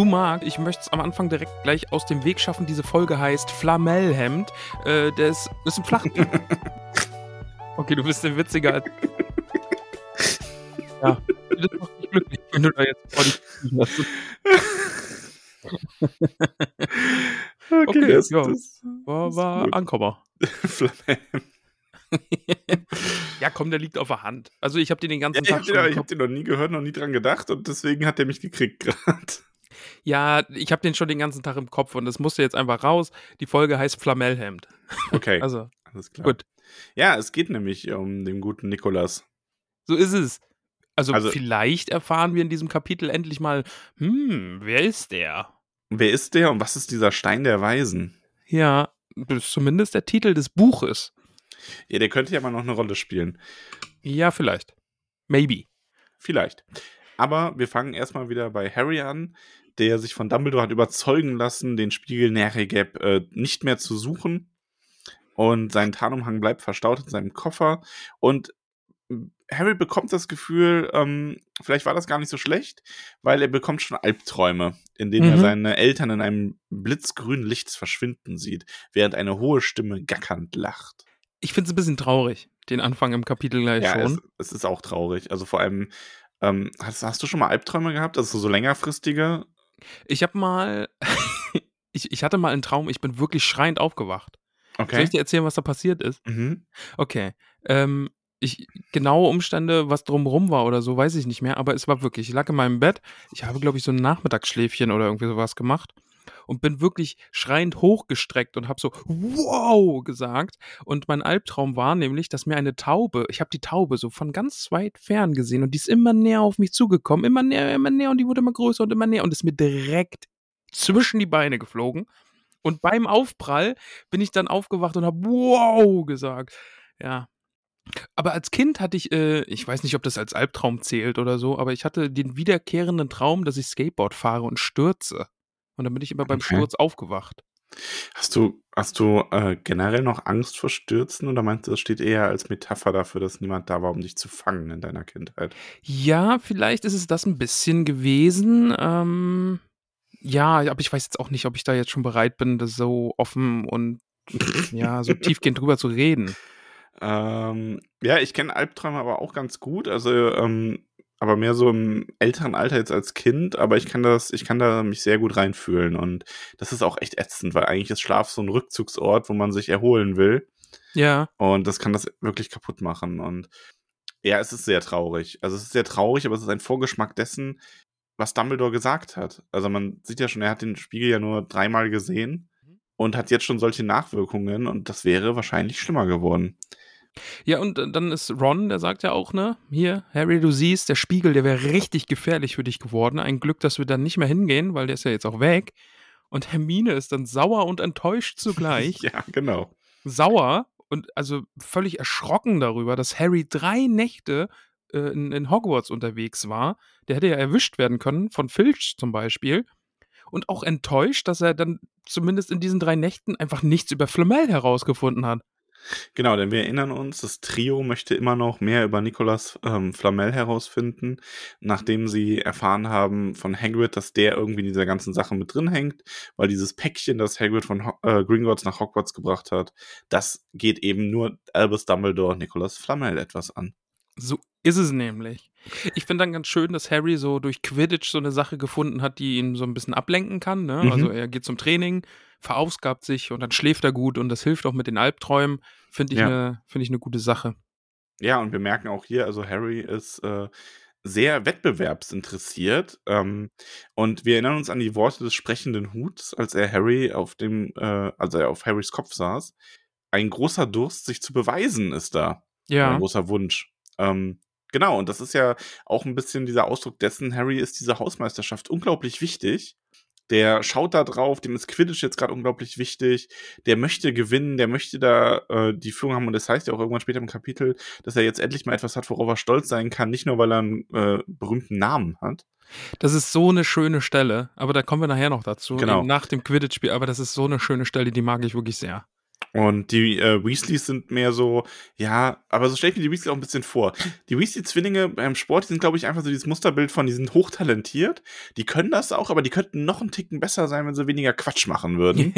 Du Marc, ich möchte es am Anfang direkt gleich aus dem Weg schaffen. Diese Folge heißt Flamellhemd. Äh, das ist ein Flach. okay, du bist ein witziger. als- ja, das macht mich glücklich, wenn du da jetzt vor dich hast. Okay, das, ja. das War, war. Ankommer. Flamme. Ja, komm, der liegt auf der Hand. Also ich habe den den ganzen Ja, Tag ich habe den, hab den noch nie gehört, noch nie dran gedacht und deswegen hat er mich gekriegt gerade. Ja, ich habe den schon den ganzen Tag im Kopf und das musste jetzt einfach raus. Die Folge heißt Flamellhemd. Okay, Also, alles klar. gut. Ja, es geht nämlich um den guten Nikolas. so ist es. Also, Also- vielleicht erfahren wir in diesem Kapitel endlich mal, hm, wer ist der? Wer ist der und was ist dieser Stein der Weisen? Ja, das ist zumindest der Titel des Buches. Ja, der könnte ja mal noch eine Rolle spielen. Ja, vielleicht. Maybe. Vielleicht. Aber wir fangen erstmal wieder bei Harry an, der sich von Dumbledore hat überzeugen lassen, den Spiegel Nerigab äh, nicht mehr zu suchen. Und sein Tarnumhang bleibt verstaut in seinem Koffer. Und Harry bekommt das Gefühl, ähm, vielleicht war das gar nicht so schlecht, weil er bekommt schon Albträume, in denen er Mhm. seine Eltern in einem blitzgrünen Licht verschwinden sieht, während eine hohe Stimme gackernd lacht. Ich finde es ein bisschen traurig, den Anfang im Kapitel gleich Ja, es, schon. es ist auch traurig. Also vor allem, ähm, hast, hast du schon mal Albträume gehabt? Also so längerfristige? Ich habe mal, ich, ich hatte mal einen Traum, ich bin wirklich schreiend aufgewacht. Soll Okay. ich dir erzählen, was da passiert ist? Mhm. Okay. Ähm, ich, genaue Umstände, was drumrum war oder so, weiß ich nicht mehr, aber es war wirklich, ich lag in meinem Bett, ich habe, glaube ich, so ein Nachmittagsschläfchen oder irgendwie sowas gemacht und bin wirklich schreiend hochgestreckt und habe so wow gesagt und mein Albtraum war nämlich, dass mir eine Taube, ich habe die Taube so von ganz weit fern gesehen und die ist immer näher auf mich zugekommen, immer näher, immer näher und die wurde immer größer und immer näher und ist mir direkt zwischen die Beine geflogen und beim Aufprall bin ich dann aufgewacht und habe wow gesagt. Ja, aber als Kind hatte ich, äh, ich weiß nicht, ob das als Albtraum zählt oder so, aber ich hatte den wiederkehrenden Traum, dass ich Skateboard fahre und stürze. Und dann bin ich immer beim Okay. Sturz aufgewacht. Hast du, hast du äh, generell noch Angst vor Stürzen oder meinst du, das steht eher als Metapher dafür, dass niemand da war, um dich zu fangen in deiner Kindheit? Ja, vielleicht ist es das ein bisschen gewesen. Ähm, ja, aber ich weiß jetzt auch nicht, ob ich da jetzt schon bereit bin, das so offen und ja, so tiefgehend drüber zu reden. Ähm, ja, ich kenne Albträume aber auch ganz gut. Also, ähm, aber mehr so im älteren Alter jetzt als Kind, aber ich kann das, ich kann da mich sehr gut reinfühlen und das ist auch echt ätzend, weil eigentlich ist Schlaf so ein Rückzugsort, wo man sich erholen will Ja, und das kann das wirklich kaputt machen und ja, es ist sehr traurig. Also es ist sehr traurig, aber es ist ein Vorgeschmack dessen, was Dumbledore gesagt hat. Also man sieht ja schon, er hat den Spiegel ja nur dreimal gesehen und hat jetzt schon solche Nachwirkungen und das wäre wahrscheinlich schlimmer geworden. Ja, und äh, dann ist Ron, der sagt ja auch, ne, hier, Harry, du siehst, der Spiegel, der wäre richtig gefährlich für dich geworden. Ein Glück, dass wir dann nicht mehr hingehen, weil der ist ja jetzt auch weg. Und Hermine ist dann sauer und enttäuscht zugleich. Ja, genau. Sauer und also völlig erschrocken darüber, dass Harry drei Nächte äh, in, in Hogwarts unterwegs war. Der hätte ja erwischt werden können, von Filch zum Beispiel. Und auch enttäuscht, dass er dann zumindest in diesen drei Nächten einfach nichts über Flamel herausgefunden hat. Genau, denn wir erinnern uns, das Trio möchte immer noch mehr über Nicolas ähm, Flamel herausfinden, nachdem sie erfahren haben von Hagrid, dass der irgendwie in dieser ganzen Sache mit drin hängt, weil dieses Päckchen, das Hagrid von Ho äh, Gringotts nach Hogwarts gebracht hat, das geht eben nur Albus Dumbledore und Nicolas Flamel etwas an. So ist es nämlich. Ich finde dann ganz schön, dass Harry so durch Quidditch so eine Sache gefunden hat, die ihn so ein bisschen ablenken kann. Ne? Mhm. Also er geht zum Training, verausgabt sich und dann schläft er gut und das hilft auch mit den Albträumen. Finde ich, Ja. eine finde ich eine gute Sache. Ja, und wir merken auch hier, also Harry ist äh, sehr wettbewerbsinteressiert. Ähm, und wir erinnern uns an die Worte des sprechenden Huts, als er Harry auf dem, äh, als er auf Harrys Kopf saß. Ein großer Durst, sich zu beweisen, ist da. Ja. Ein großer Wunsch. Ähm, genau, und das ist ja auch ein bisschen dieser Ausdruck dessen, Harry ist diese Hausmeisterschaft unglaublich wichtig. Der schaut da drauf, dem ist Quidditch jetzt gerade unglaublich wichtig. Der möchte gewinnen, der möchte da äh, die Führung haben. Und das heißt ja auch irgendwann später im Kapitel, dass er jetzt endlich mal etwas hat, worauf er stolz sein kann. Nicht nur, weil er einen äh, berühmten Namen hat. Das ist so eine schöne Stelle, aber da kommen wir nachher noch dazu. Genau. Nach dem Quidditch-Spiel, aber das ist so eine schöne Stelle, die mag ich wirklich sehr. Und die äh, Weasleys sind mehr so, ja, aber so stelle ich mir die Weasleys auch ein bisschen vor. Die Weasley-Zwillinge beim Sport die sind, glaube ich, einfach so dieses Musterbild von, die sind hochtalentiert, die können das auch, aber die könnten noch einen Ticken besser sein, wenn sie weniger Quatsch machen würden.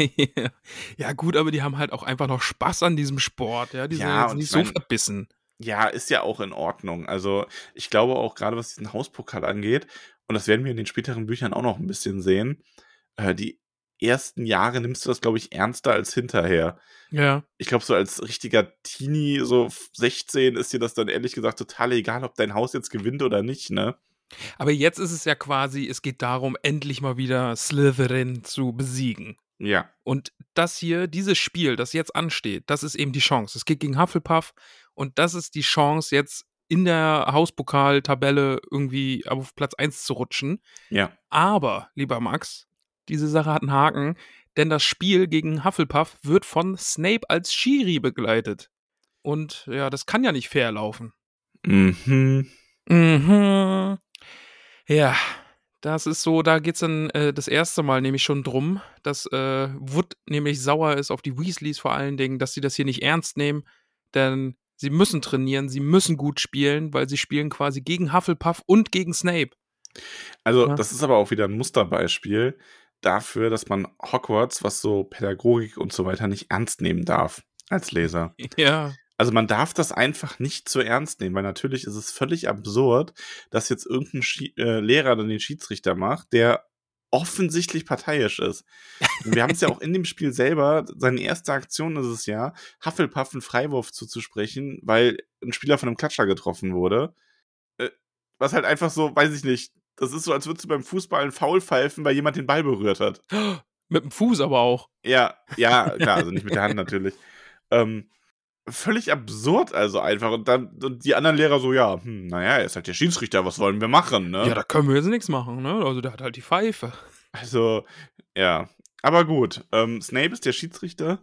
ja, gut, aber die haben halt auch einfach noch Spaß an diesem Sport, ja. Die sind Ja, jetzt nicht ich so verbissen. Ja, ist ja auch in Ordnung. Also, ich glaube auch gerade, was diesen Hauspokal angeht, und das werden wir in den späteren Büchern auch noch ein bisschen sehen, äh, die ersten Jahre nimmst du das, glaube ich, ernster als hinterher. Ja. Ich glaube, so als richtiger Teenie, so 16, ist dir das dann ehrlich gesagt total egal, ob dein Haus jetzt gewinnt oder nicht, ne? Aber jetzt ist es ja quasi, es geht darum, endlich mal wieder Slytherin zu besiegen. Ja. Und das hier, dieses Spiel, das jetzt ansteht, das ist eben die Chance. Es geht gegen Hufflepuff und das ist die Chance, jetzt in der Hauspokal-Tabelle irgendwie auf Platz 1 zu rutschen. Ja. Aber, lieber Max, diese Sache hat einen Haken, denn das Spiel gegen Hufflepuff wird von Snape als Schiri begleitet. Und ja, das kann ja nicht fair laufen. Mhm. Mhm. Ja, das ist so, da geht's dann äh, das erste Mal nämlich schon drum, dass äh, Wood nämlich sauer ist auf die Weasleys vor allen Dingen, dass sie das hier nicht ernst nehmen, denn sie müssen trainieren, sie müssen gut spielen, weil sie spielen quasi gegen Hufflepuff und gegen Snape. Also, Ja. das ist aber auch wieder ein Musterbeispiel dafür, dass man Hogwarts, was so Pädagogik und so weiter, nicht ernst nehmen darf als Leser. Ja. Also man darf das einfach nicht zu ernst nehmen, weil natürlich ist es völlig absurd, dass jetzt irgendein Schi äh, Lehrer dann den Schiedsrichter macht, der offensichtlich parteiisch ist. Und wir haben es ja auch in dem Spiel selber, seine erste Aktion ist es ja, Hufflepuff einen Freiwurf zuzusprechen, weil ein Spieler von einem Klatscher getroffen wurde. Äh, was halt einfach so, weiß ich nicht, das ist so, als würdest du beim Fußball einen Foul pfeifen, weil jemand den Ball berührt hat. Mit dem Fuß aber auch. Ja, ja, klar, also nicht mit der Hand natürlich. Ähm, völlig absurd also einfach. Und dann und die anderen Lehrer so, ja, hm, naja, er ist halt der Schiedsrichter, was wollen wir machen, ne? Ja, da können wir jetzt nichts machen, ne? Also der hat halt die Pfeife. Also, ja. Aber gut, ähm, Snape ist der Schiedsrichter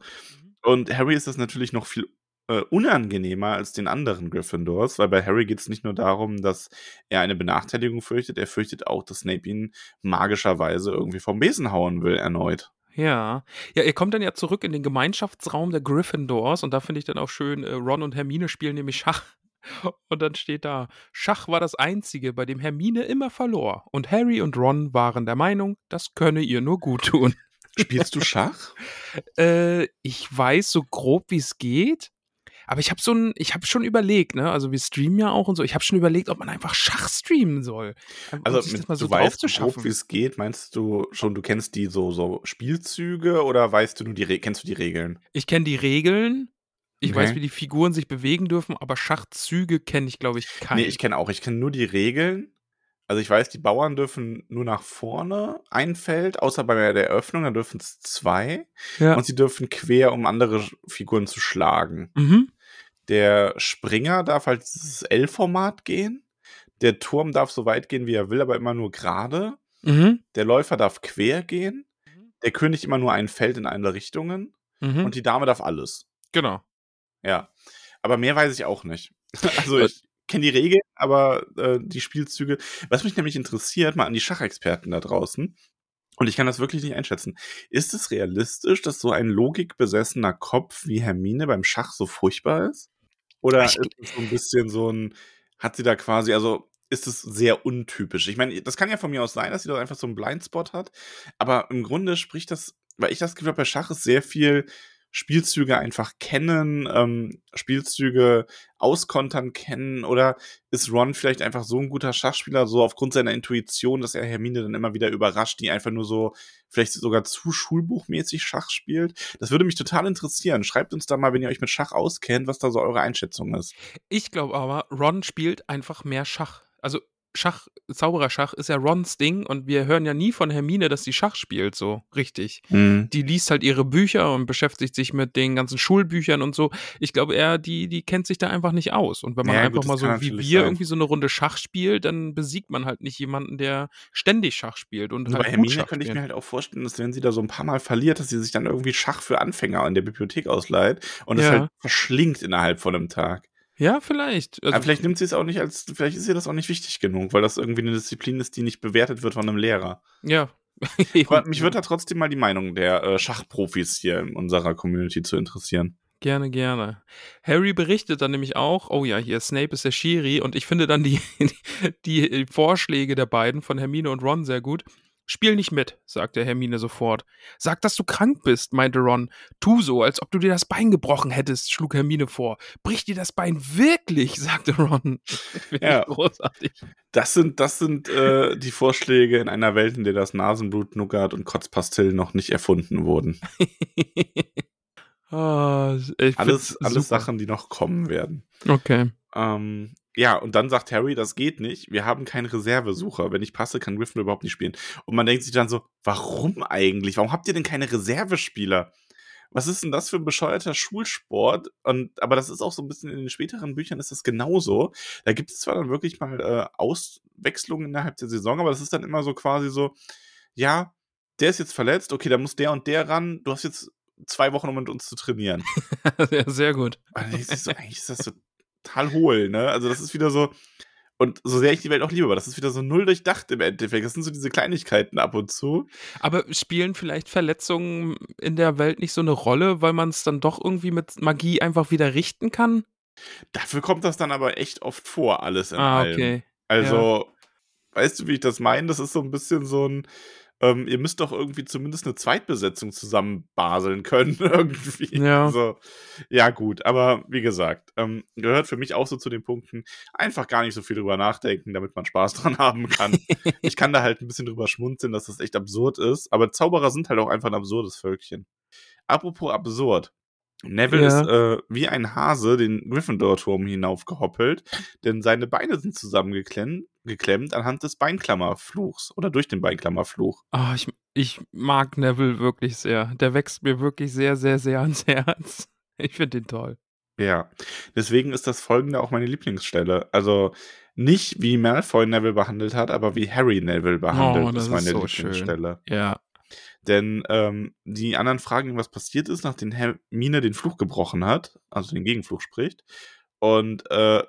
und Harry ist das natürlich noch viel äh, unangenehmer als den anderen Gryffindors, weil bei Harry geht es nicht nur darum, dass er eine Benachteiligung fürchtet, er fürchtet auch, dass Snape ihn magischerweise irgendwie vom Besen hauen will erneut. Ja. Ja, ihr kommt dann ja zurück in den Gemeinschaftsraum der Gryffindors und da finde ich dann auch schön, äh, Ron und Hermine spielen nämlich Schach. Und dann steht da, Schach war das einzige, bei dem Hermine immer verlor. Und Harry und Ron waren der Meinung, das könne ihr nur gut tun. Spielst du Schach? Äh, ich weiß so grob, wie es geht. Aber ich habe so ein, ich habe schon überlegt, ne? Also wir streamen ja auch und so. Ich habe schon überlegt, ob man einfach Schach streamen soll. Um Also, sich mit, das mal so du weißt wie es geht. Meinst du schon, du kennst die so, so Spielzüge oder weißt du nur die Re kennst du die Regeln? Ich kenne die Regeln. Ich weiß, Okay. wie die Figuren sich bewegen dürfen, aber Schachzüge kenne ich, glaube ich, keine. Nee, ich kenne auch. Ich kenne nur die Regeln. Also ich weiß, die Bauern dürfen nur nach vorne ein Feld, außer bei der Eröffnung, da dürfen es zwei. ja. Und sie dürfen quer, um andere Figuren zu schlagen. mhm. Der Springer darf halt dieses L-Format gehen. Der Turm darf so weit gehen, wie er will, aber immer nur gerade. Mhm. Der Läufer darf quer gehen. Der König immer nur ein Feld in eine Richtungen. Mhm. Und die Dame darf alles. genau. Ja. Aber mehr weiß ich auch nicht. Also ich kenne die Regeln, aber äh, die Spielzüge. Was mich nämlich interessiert, mal an die Schachexperten da draußen. Und ich kann das wirklich nicht einschätzen. Ist es realistisch, dass so ein logikbesessener Kopf wie Hermine beim Schach so furchtbar ist? Oder Ich- ist es so ein bisschen so ein, hat sie da quasi, also ist es sehr untypisch? Ich meine, das kann ja von mir aus sein, dass sie da einfach so einen Blindspot hat. Aber im Grunde spricht das, weil ich das Gefühl habe, bei Schach ist sehr viel Spielzüge einfach kennen, ähm, Spielzüge auskontern kennen oder ist Ron vielleicht einfach so ein guter Schachspieler, so aufgrund seiner Intuition, dass er Hermine dann immer wieder überrascht, die einfach nur so vielleicht sogar zu schulbuchmäßig Schach spielt. Das würde mich total interessieren. Schreibt uns da mal, wenn ihr euch mit Schach auskennt, was da so eure Einschätzung ist. Ich glaube aber, Ron spielt einfach mehr Schach. Also Schach, Zaubererschach ist ja Rons Ding und wir hören ja nie von Hermine, dass sie Schach spielt, so richtig. Mhm. Die liest halt ihre Bücher und beschäftigt sich mit den ganzen Schulbüchern und so. Ich glaube, er, die, die kennt sich da einfach nicht aus. Und wenn man Ja, einfach gut, mal so wie wir sein. irgendwie so eine Runde Schach spielt, dann besiegt man halt nicht jemanden, der ständig Schach spielt und Also halt bei Hermine Schach könnte ich spielt. mir halt auch vorstellen, dass wenn sie da so ein paar Mal verliert, dass sie sich dann irgendwie Schach für Anfänger in der Bibliothek ausleiht und es Ja. halt verschlingt innerhalb von einem Tag. Ja, vielleicht. Also, Aber vielleicht nimmt sie es auch nicht als, vielleicht ist ihr das auch nicht wichtig genug, weil das irgendwie eine Disziplin ist, die nicht bewertet wird von einem Lehrer. ja. Aber mich würde da trotzdem mal die Meinung der äh, Schachprofis hier in unserer Community zu interessieren. Gerne, gerne. Harry berichtet dann nämlich auch, oh ja, hier, Snape ist der Schiri und ich finde dann die, die Vorschläge der beiden von Hermine und Ron sehr gut. Spiel nicht mit, sagte Hermine sofort. Sag, dass du krank bist, meinte Ron. Tu so, als ob du dir das Bein gebrochen hättest, schlug Hermine vor. Brich dir das Bein wirklich, sagte Ron. Ja. großartig. Das sind, das sind äh, die Vorschläge in einer Welt, in der das Nasenblut, Nougat und Kotzpastillen noch nicht erfunden wurden. Ich Alles, alles super. Sachen, die noch kommen werden. Okay. Ähm, ja, und dann sagt Harry, das geht nicht. Wir haben keinen Reservesucher. Wenn ich passe, kann Gryffindor überhaupt nicht spielen. Und man denkt sich dann so, warum eigentlich? Warum habt ihr denn keine Reservespieler? Was ist denn das für ein bescheuerter Schulsport? Und, aber das ist auch so ein bisschen in den späteren Büchern ist das genauso. Da gibt es zwar dann wirklich mal äh, Auswechslungen innerhalb der Saison, aber das ist dann immer so quasi so, ja, der ist jetzt verletzt, okay, da muss der und der ran. Du hast jetzt zwei Wochen, um mit uns zu trainieren. ja, sehr gut. Und dann denkst du so, eigentlich ist das so total hohl, ne? Also das ist wieder so, und so sehr ich die Welt auch liebe, aber das ist wieder so null durchdacht im Endeffekt. Das sind so diese Kleinigkeiten ab und zu. Aber spielen vielleicht Verletzungen in der Welt nicht so eine Rolle, weil man es dann doch irgendwie mit Magie einfach wieder richten kann? Dafür kommt das dann aber echt oft vor, alles in ah, allem. okay. Also, weißt du, wie ich das meine? Das ist so ein bisschen so ein, ähm, ihr müsst doch irgendwie zumindest eine Zweitbesetzung zusammen baseln können, irgendwie. Ja. Also, ja, gut, aber wie gesagt, ähm, gehört für mich auch so zu den Punkten, einfach gar nicht so viel drüber nachdenken, damit man Spaß dran haben kann. ich kann da halt ein bisschen drüber schmunzeln, dass das echt absurd ist, aber Zauberer sind halt auch einfach ein absurdes Völkchen. Apropos absurd. Neville Ja. ist äh, wie ein Hase den Gryffindor-Turm hinaufgehoppelt, denn seine Beine sind zusammengeklemmt geklemmt anhand des Beinklammerfluchs oder durch den Beinklammerfluch. Ah, ich, ich mag Neville wirklich sehr. Der wächst mir wirklich sehr, sehr, sehr ans Herz. Ich finde ihn toll. Ja, deswegen ist das folgende auch meine Lieblingsstelle. Also nicht wie Malfoy Neville behandelt hat, aber wie Harry Neville behandelt, Oh, das ist meine ist so schön. Lieblingsstelle. Ja. Denn ähm, die anderen fragen ihn, was passiert ist, nachdem Hermine den Fluch gebrochen hat, also den Gegenfluch spricht. Und äh,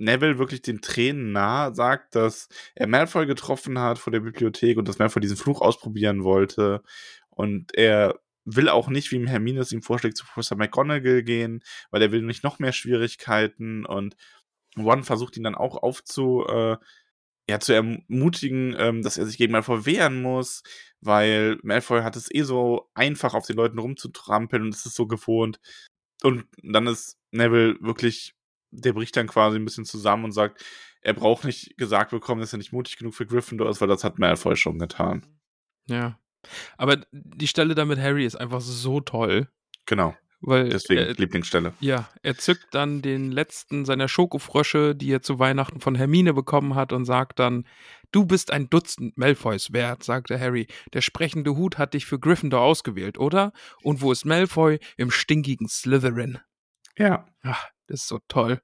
Neville wirklich den Tränen nah sagt, dass er Malfoy getroffen hat vor der Bibliothek und dass Malfoy diesen Fluch ausprobieren wollte. Und er will auch nicht, wie Hermine es ihm vorschlägt, zu Professor McGonagall gehen, weil er will nicht noch mehr Schwierigkeiten. Und Ron versucht ihn dann auch aufzu, äh, ja, zu ermutigen, ähm, dass er sich gegen Malfoy wehren muss, weil Malfoy hat es eh so einfach, auf den Leuten rumzutrampeln und es ist so gewohnt. Und dann ist Neville wirklich, der bricht dann quasi ein bisschen zusammen und sagt, er braucht nicht gesagt bekommen, dass er nicht mutig genug für Gryffindor ist, weil das hat Malfoy schon getan. Ja. Aber die Stelle da mit Harry ist einfach so toll. Genau, Weil deswegen er, Lieblingsstelle. ja, er zückt dann den letzten seiner Schokofrösche, die er zu Weihnachten von Hermine bekommen hat, und sagt dann: Du bist ein Dutzend Malfoys wert, sagte Harry. Der sprechende Hut hat dich für Gryffindor ausgewählt, oder? Und wo ist Malfoy? Im stinkigen Slytherin. Ja, Ach, das ist so toll.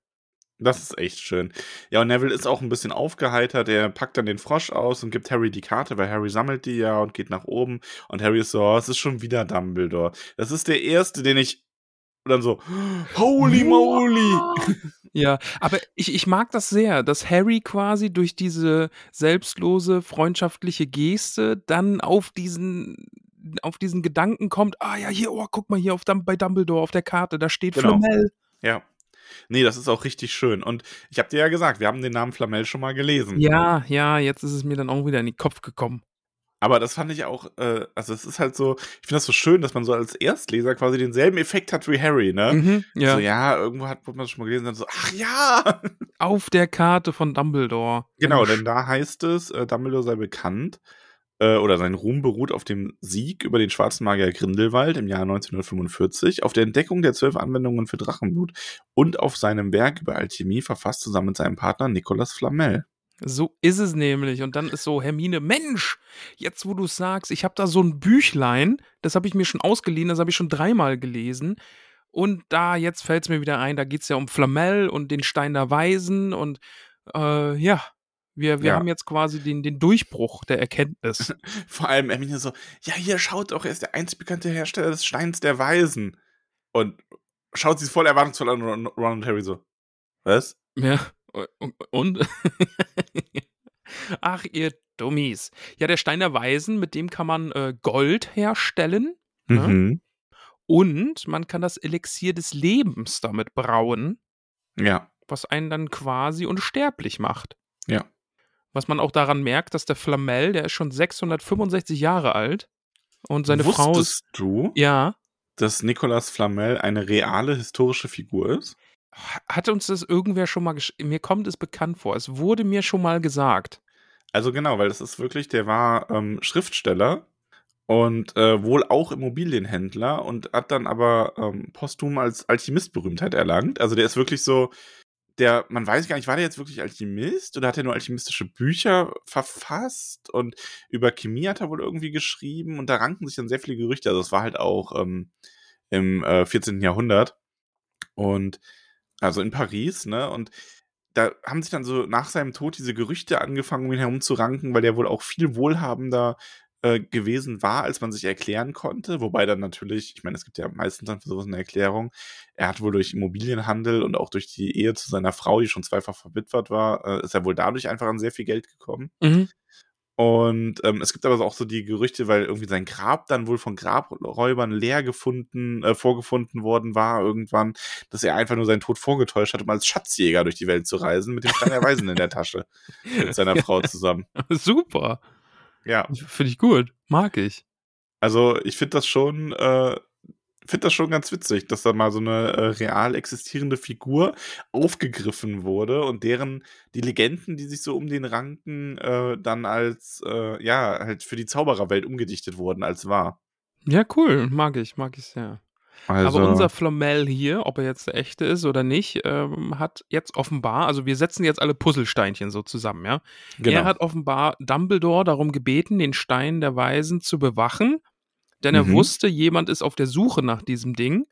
das ist echt schön. Ja, und Neville ist auch ein bisschen aufgeheitert. Er packt dann den Frosch aus und gibt Harry die Karte, weil Harry sammelt die ja und geht nach oben. Und Harry ist so, oh, es ist schon wieder Dumbledore. Das ist der erste, den ich. Und dann so, holy moly! Ja, aber ich, ich mag das sehr, dass Harry quasi durch diese selbstlose, freundschaftliche Geste dann auf diesen, auf diesen Gedanken kommt, ah ja, hier, oh, guck mal hier auf, bei Dumbledore auf der Karte, da steht Genau. Flamel. Ja. Nee, das ist auch richtig schön. Und ich habe dir ja gesagt, wir haben den Namen Flamel schon mal gelesen. Ja, ja, jetzt ist es mir dann auch wieder in den Kopf gekommen. Aber das fand ich auch, äh, also es ist halt so, ich finde das so schön, dass man so als Erstleser quasi denselben Effekt hat wie Harry, ne? Mhm, ja. So, ja, irgendwo hat man das schon mal gelesen, dann so, ach ja! Auf der Karte von Dumbledore. Genau, denn da heißt es, äh, Dumbledore sei bekannt, äh, oder sein Ruhm beruht auf dem Sieg über den schwarzen Magier Grindelwald im Jahr 1945, auf der Entdeckung der zwölf Anwendungen für Drachenblut und auf seinem Werk über Alchemie, verfasst zusammen mit seinem Partner Nicolas Flamel. So ist es nämlich. Und dann ist so Hermine, Mensch, jetzt wo du sagst, ich habe da so ein Büchlein, das habe ich mir schon ausgeliehen, das habe ich schon dreimal gelesen. Und da, jetzt fällt es mir wieder ein, da geht es ja um Flamel und den Stein der Weisen. Und äh, ja, wir, wir Ja. haben jetzt quasi den, den Durchbruch der Erkenntnis. Vor allem Hermine so, ja, hier schaut doch, er ist der einzig bekannte Hersteller des Steins der Weisen. Und schaut sie voll erwartungsvoll an und Ron und Harry so, was? Ja, und? Ach, ihr Dummies. Ja, der Stein der Weisen, mit dem kann man äh, Gold herstellen. Ja. Mhm. Und man kann das Elixier des Lebens damit brauen, Ja, was einen dann quasi unsterblich macht. ja. Was man auch daran merkt, dass der Flamel, der ist schon 665 Jahre alt. Und seine Frau ist. Wusstest du, Ja. dass Nicolas Flamel eine reale historische Figur ist? Hat uns das irgendwer schon mal. gesch- Mir kommt es bekannt vor. Es wurde mir schon mal gesagt. Also genau, weil das ist wirklich, der war ähm, Schriftsteller und äh, wohl auch Immobilienhändler und hat dann aber ähm, posthum als Alchemist Berühmtheit erlangt. Also der ist wirklich so, der, man weiß gar nicht, war der jetzt wirklich Alchemist oder hat er nur alchemistische Bücher verfasst und über Chemie hat er wohl irgendwie geschrieben und da ranken sich dann sehr viele Gerüchte. Also es war halt auch ähm, im äh, 14. Jahrhundert und also in Paris, ne? Und da haben sich dann so nach seinem Tod diese Gerüchte angefangen, um ihn herum zu ranken, weil der wohl auch viel wohlhabender äh, gewesen war, als man sich erklären konnte. Wobei dann natürlich, ich meine, es gibt ja meistens dann für sowas eine Erklärung, er hat wohl durch Immobilienhandel und auch durch die Ehe zu seiner Frau, die schon zweifach verwitwet war, äh, ist er wohl dadurch einfach an sehr viel Geld gekommen. Mhm. Und ähm, es gibt aber auch so die Gerüchte, weil irgendwie sein Grab dann wohl von Grabräubern leer gefunden, äh, vorgefunden worden war irgendwann, dass er einfach nur seinen Tod vorgetäuscht hat, um als Schatzjäger durch die Welt zu reisen, mit dem Stein der Weisen in der Tasche. Mit seiner Frau zusammen. Super. Ja, Finde ich gut. Mag ich. also ich finde das schon, äh, finde das schon ganz witzig, dass da mal so eine äh, real existierende Figur aufgegriffen wurde und deren die Legenden, die sich so um den ranken, äh, dann als äh, ja halt für die Zaubererwelt umgedichtet wurden als wahr. Ja, cool. Mag ich. Mag ich sehr. Also, Aber unser Flamel hier, ob er jetzt der echte ist oder nicht, ähm, hat jetzt offenbar, also wir setzen jetzt alle Puzzlesteinchen so zusammen, ja. genau. Er hat offenbar Dumbledore darum gebeten, den Stein der Weisen zu bewachen, denn er Mhm. wusste, jemand ist auf der Suche nach diesem Ding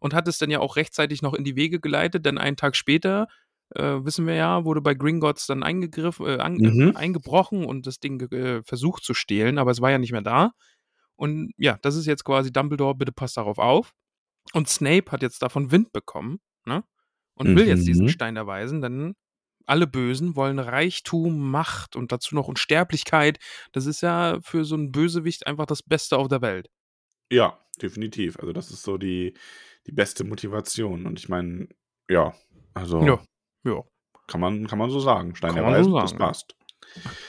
und hat es dann ja auch rechtzeitig noch in die Wege geleitet, denn einen Tag später, äh, wissen wir ja, wurde bei Gringotts dann eingegriffen, äh, Mhm. äh, eingebrochen und das Ding äh, versucht zu stehlen, aber es war ja nicht mehr da. Und ja, das ist jetzt quasi Dumbledore, bitte passt darauf auf. Und Snape hat jetzt davon Wind bekommen, ne? Und will jetzt diesen Mhm. Stein der Weisen, denn alle Bösen wollen Reichtum, Macht und dazu noch Unsterblichkeit. Das ist ja für so einen Bösewicht einfach das Beste auf der Welt. ja, definitiv. Also das ist so die, die beste Motivation. Und ich meine, ja, also Ja, ja. kann, man, kann man so sagen. Stein Kann man so das sagen, ja. passt.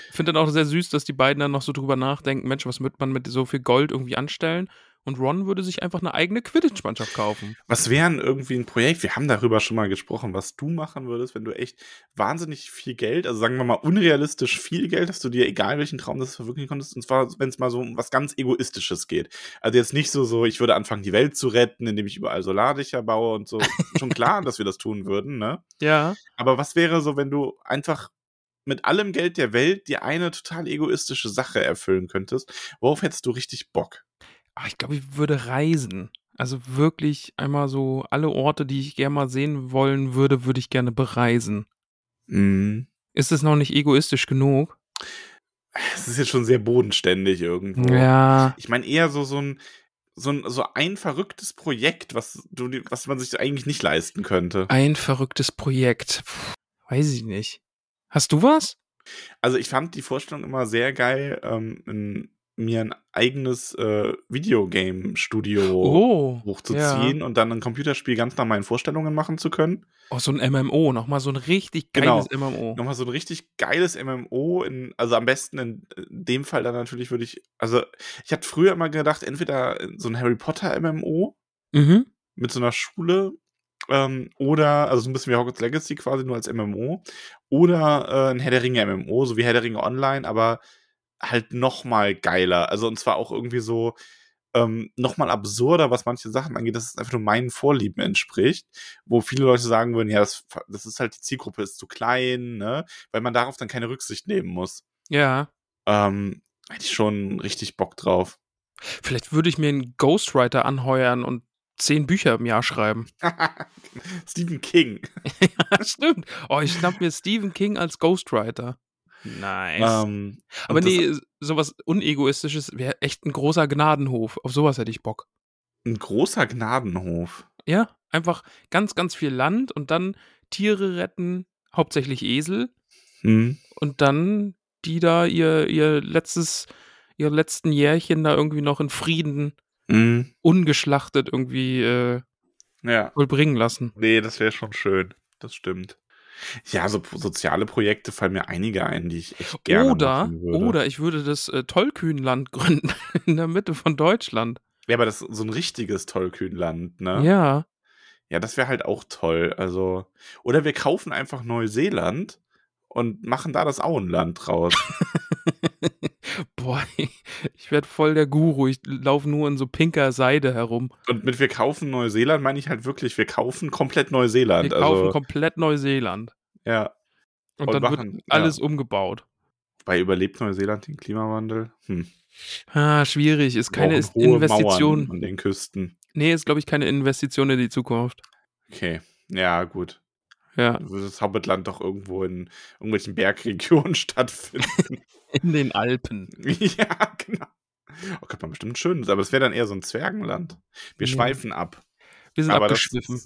Ich finde dann auch sehr süß, dass die beiden dann noch so drüber nachdenken, Mensch, was wird man mit so viel Gold irgendwie anstellen? Und Ron würde sich einfach eine eigene Quidditch-Mannschaft kaufen. Was wären irgendwie ein Projekt? Wir haben darüber schon mal gesprochen, was du machen würdest, wenn du echt wahnsinnig viel Geld, also sagen wir mal unrealistisch viel Geld, dass du dir egal welchen Traum das verwirklichen konntest, und zwar, wenn es mal so um was ganz Egoistisches geht. Also jetzt nicht so, so, ich würde anfangen, die Welt zu retten, indem ich überall Solardächer baue und so. schon klar, dass wir das tun würden, ne? Ja. Aber was wäre so, wenn du einfach mit allem Geld der Welt dir eine total egoistische Sache erfüllen könntest? Worauf hättest du richtig Bock? Ach, ich glaube, ich würde reisen. Also wirklich einmal so alle Orte, die ich gerne mal sehen wollen würde, würde ich gerne bereisen. Mhm. Ist es noch nicht egoistisch genug? Es ist jetzt schon sehr bodenständig irgendwo. Ja. Ich meine eher so, so ein, so ein, so ein verrücktes Projekt, was du, was man sich eigentlich nicht leisten könnte. Ein verrücktes Projekt. Puh, weiß ich nicht. Hast du was? Also ich fand die Vorstellung immer sehr geil, ähm, in, mir ein eigenes äh, Videogame-Studio Oh. hochzuziehen und dann ein Computerspiel ganz nach meinen Vorstellungen machen zu können. Oh, so ein MMO. Nochmal so ein richtig Genau. geiles MMO. Nochmal so ein richtig geiles MMO, in, also am besten in dem Fall dann natürlich würde ich, also ich hatte früher immer gedacht, entweder so ein Harry Potter MMO Mhm. mit so einer Schule ähm, oder, also so ein bisschen wie Hogwarts Legacy quasi nur als MMO oder äh, ein Herr der Ringe MMO, so wie Herr der Ringe Online, aber halt noch mal geiler. Also und zwar auch irgendwie so ähm, nochmal absurder, was manche Sachen angeht, dass es einfach nur meinen Vorlieben entspricht, wo viele Leute sagen würden, ja, das, das ist halt, die Zielgruppe ist zu klein, ne? Weil man darauf dann keine Rücksicht nehmen muss. Ja. Ähm, hätte ich schon richtig Bock drauf. Vielleicht würde ich mir einen Ghostwriter anheuern und zehn Bücher im Jahr schreiben. Stephen King. ja, stimmt. Oh, ich schnapp mir Stephen King als Ghostwriter. Nice. Ähm, Aber nee, sowas Unegoistisches wäre echt ein großer Gnadenhof. Auf sowas hätte ich Bock. Ein großer Gnadenhof. Ja, einfach ganz, ganz viel Land und dann Tiere retten, hauptsächlich Esel, Hm. und dann die da ihr, ihr letztes, ihr letzten Jährchen da irgendwie noch in Frieden Hm. ungeschlachtet irgendwie äh, Ja. vollbringen lassen. Nee, das wäre schon schön. Das stimmt. Ja, so soziale Projekte fallen mir einige ein, die ich echt gerne Oder, machen würde. oder ich würde das äh, Tollkühnland gründen in der Mitte von Deutschland. Ja, aber das ist so ein richtiges Tollkühnland, ne? Ja. Ja, das wäre halt auch toll. Also, oder wir kaufen einfach Neuseeland und machen da das Auenland draus. Boah, ich werde voll der Guru. Ich laufe nur in so pinker Seide herum. und mit wir kaufen Neuseeland meine ich halt wirklich, wir kaufen komplett Wir Neuseeland. kaufen also, komplett Neuseeland. ja. Und, Und dann machen- wird alles ja. umgebaut. Bei überlebt Neuseeland den Klimawandel? Hm. Ah, schwierig. Ist keine Ist- Investition. Mauern an den Küsten. Nee, ist, glaube ich, keine Investition in die Zukunft. Okay. Ja, gut. Ja. Würde das Hobbitland doch irgendwo in irgendwelchen Bergregionen stattfinden. In den Alpen. ja, genau. Oh, könnte man bestimmt schön, aber es wäre dann eher so ein Zwergenland. Wir Ja. schweifen ab. Wir sind aber das, abgeschwiffen.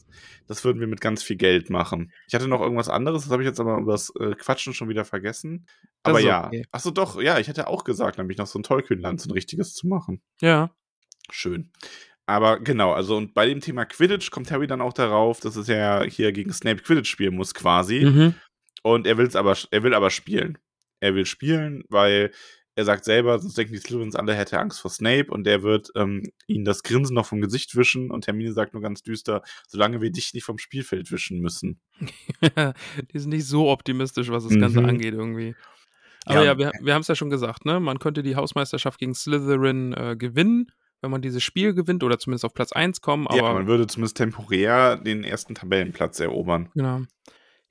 das würden wir mit ganz viel Geld machen. Ich hatte noch irgendwas anderes, das habe ich jetzt aber über das äh, Quatschen schon wieder vergessen. Das Aber ja. okay. Achso, doch, ja, ich hätte auch gesagt, nämlich noch so ein Tollkühnland, so ein richtiges zu machen. Ja. Schön. Aber genau, also und bei dem Thema Quidditch kommt Harry dann auch darauf, dass es ja hier gegen Snape Quidditch spielen muss quasi. Mhm. Und er will's aber, er will aber spielen. Er will spielen, weil er sagt selber, sonst denken die Slytherins alle, er hätte Angst vor Snape und der wird ähm, ihnen das Grinsen noch vom Gesicht wischen und Hermine sagt nur ganz düster, solange wir dich nicht vom Spielfeld wischen müssen. die sind nicht so optimistisch, was das Mhm. Ganze angeht irgendwie. Aber Ja, ja, wir, wir haben es ja schon gesagt, ne? Man könnte die Hausmeisterschaft gegen Slytherin äh, gewinnen, wenn man dieses Spiel gewinnt oder zumindest auf Platz 1 kommen. Aber ja, man würde zumindest temporär den ersten Tabellenplatz erobern. Genau.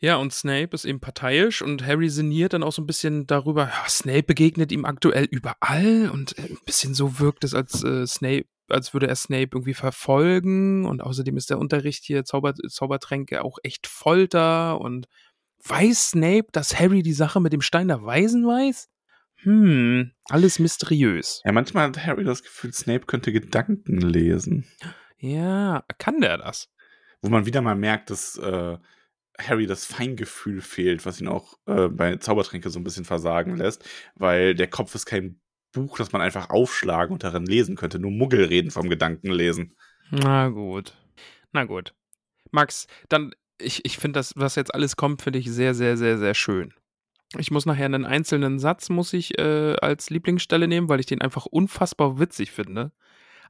Ja, und Snape ist eben parteiisch und Harry sinniert dann auch so ein bisschen darüber, ja, Snape begegnet ihm aktuell überall und äh, ein bisschen so wirkt es, als äh, Snape, als würde er Snape irgendwie verfolgen und außerdem ist der Unterricht hier Zauber, Zaubertränke auch echt Folter und weiß Snape, dass Harry die Sache mit dem Stein der Weisen weiß? Hm, alles mysteriös. Ja, manchmal hat Harry das Gefühl, Snape könnte Gedanken lesen. Ja, kann der das? Wo man wieder mal merkt, dass äh, Harry das Feingefühl fehlt, was ihn auch äh, bei Zaubertränke so ein bisschen versagen lässt, weil der Kopf ist kein Buch, das man einfach aufschlagen und darin lesen könnte. Nur Muggel reden vom Gedankenlesen. Na gut. Na gut. Max, dann, ich, ich finde das, was jetzt alles kommt, finde ich sehr, sehr, sehr, sehr schön. Ich muss nachher einen einzelnen Satz, muss ich äh, als Lieblingsstelle nehmen, weil ich den einfach unfassbar witzig finde.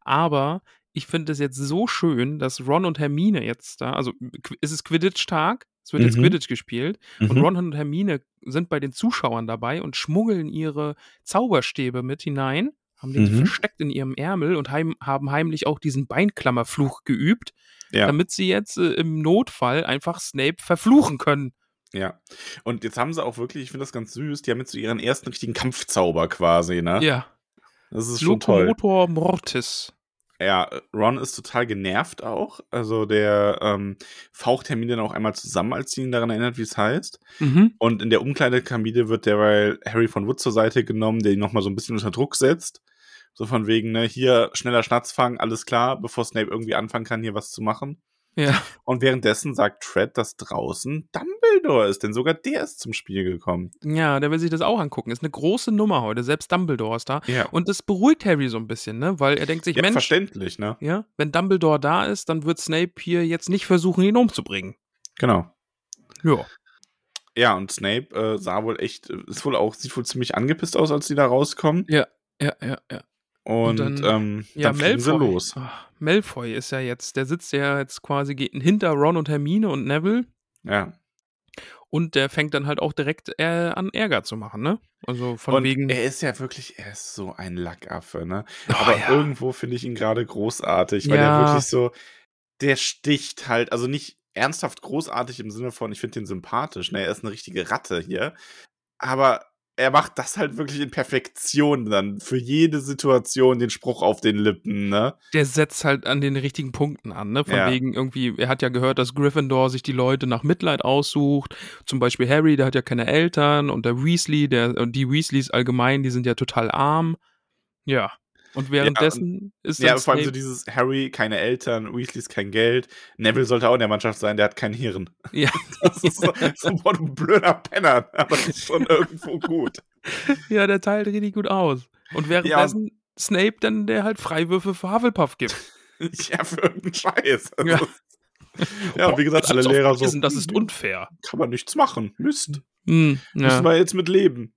Aber ich finde es jetzt so schön, dass Ron und Hermine jetzt da, also ist es Quidditch-Tag, es wird jetzt Mhm. Quidditch gespielt und Mhm. Ron und Hermine sind bei den Zuschauern dabei und schmuggeln ihre Zauberstäbe mit hinein, haben die Mhm. versteckt in ihrem Ärmel und heim, haben heimlich auch diesen Beinklammerfluch geübt, Ja, damit sie jetzt äh, im Notfall einfach Snape verfluchen können. Ja. Und jetzt haben sie auch wirklich, ich finde das ganz süß, die haben jetzt so ihren ersten richtigen Kampfzauber quasi, ne? Ja. Das ist schon toll. Locomotor Mortis. Ja, Ron ist total genervt auch. Also der ähm, faucht Hermine dann auch einmal zusammen, als sie ihn daran erinnert, wie es heißt. Mhm. Und in der Umkleidekabine wird derweil Harry von Wood zur Seite genommen, der ihn nochmal so ein bisschen unter Druck setzt. So von wegen, ne, hier schneller Schnatzfang, alles klar, bevor Snape irgendwie anfangen kann, hier was zu machen. Ja. Und währenddessen sagt Fred, dass draußen Dumbledore ist, denn sogar der ist zum Spiel gekommen. Ja, der will sich das auch angucken. Ist eine große Nummer heute. Selbst Dumbledore ist da. Ja, Und das beruhigt Harry so ein bisschen, ne? Weil er denkt sich, ja Mensch, verständlich, ne? ja, wenn Dumbledore da ist, dann wird Snape hier jetzt nicht versuchen, ihn umzubringen. Genau. Ja. Ja, und Snape äh, sah wohl echt, äh, ist wohl auch, sieht wohl ziemlich angepisst aus, als die da rauskommen. Ja, ja, ja, ja. Und, Und dann- ähm, Ja, dann fliegen sie Malfoy. los. Ach, Malfoy ist ja jetzt, der sitzt ja jetzt quasi hinter Ron und Hermine und Neville. Ja. Und der fängt dann halt auch direkt äh, an Ärger zu machen, ne? Also von Und wegen. er ist ja wirklich, er ist so ein Lackaffe, ne? Oh, Aber ja. irgendwo finde ich ihn gerade großartig, weil Ja. er wirklich so, der sticht halt, also nicht ernsthaft großartig im Sinne von, ich finde den sympathisch, ne? Er ist eine richtige Ratte hier. Aber er macht das halt wirklich in Perfektion dann. Für jede Situation den Spruch auf den Lippen, ne? der setzt halt an den richtigen Punkten an, ne? Von Ja. wegen irgendwie, er hat ja gehört, dass Gryffindor sich die Leute nach Mitleid aussucht. Zum Beispiel Harry, der hat ja keine Eltern und der Weasley, der, und die Weasleys allgemein, die sind ja total arm. Ja. Und währenddessen ist Ja, vor allem so dieses Harry, keine Eltern, Weasleys kein Geld. Neville sollte auch in der Mannschaft sein, der hat kein Hirn. ja, Das ist so, so boah, du blöder Penner. Aber das ist schon irgendwo gut. ja, der teilt richtig gut aus. Und währenddessen Snape dann, der halt Freiwürfe für Hufflepuff gibt. Ja, für irgendeinen Scheiß. Also, Ja. ja, und wie gesagt, Das alle Lehrer so. Das ist "Hm, unfair. Kann man nichts machen. Mist. Hm, ja. Müssen wir jetzt mit leben.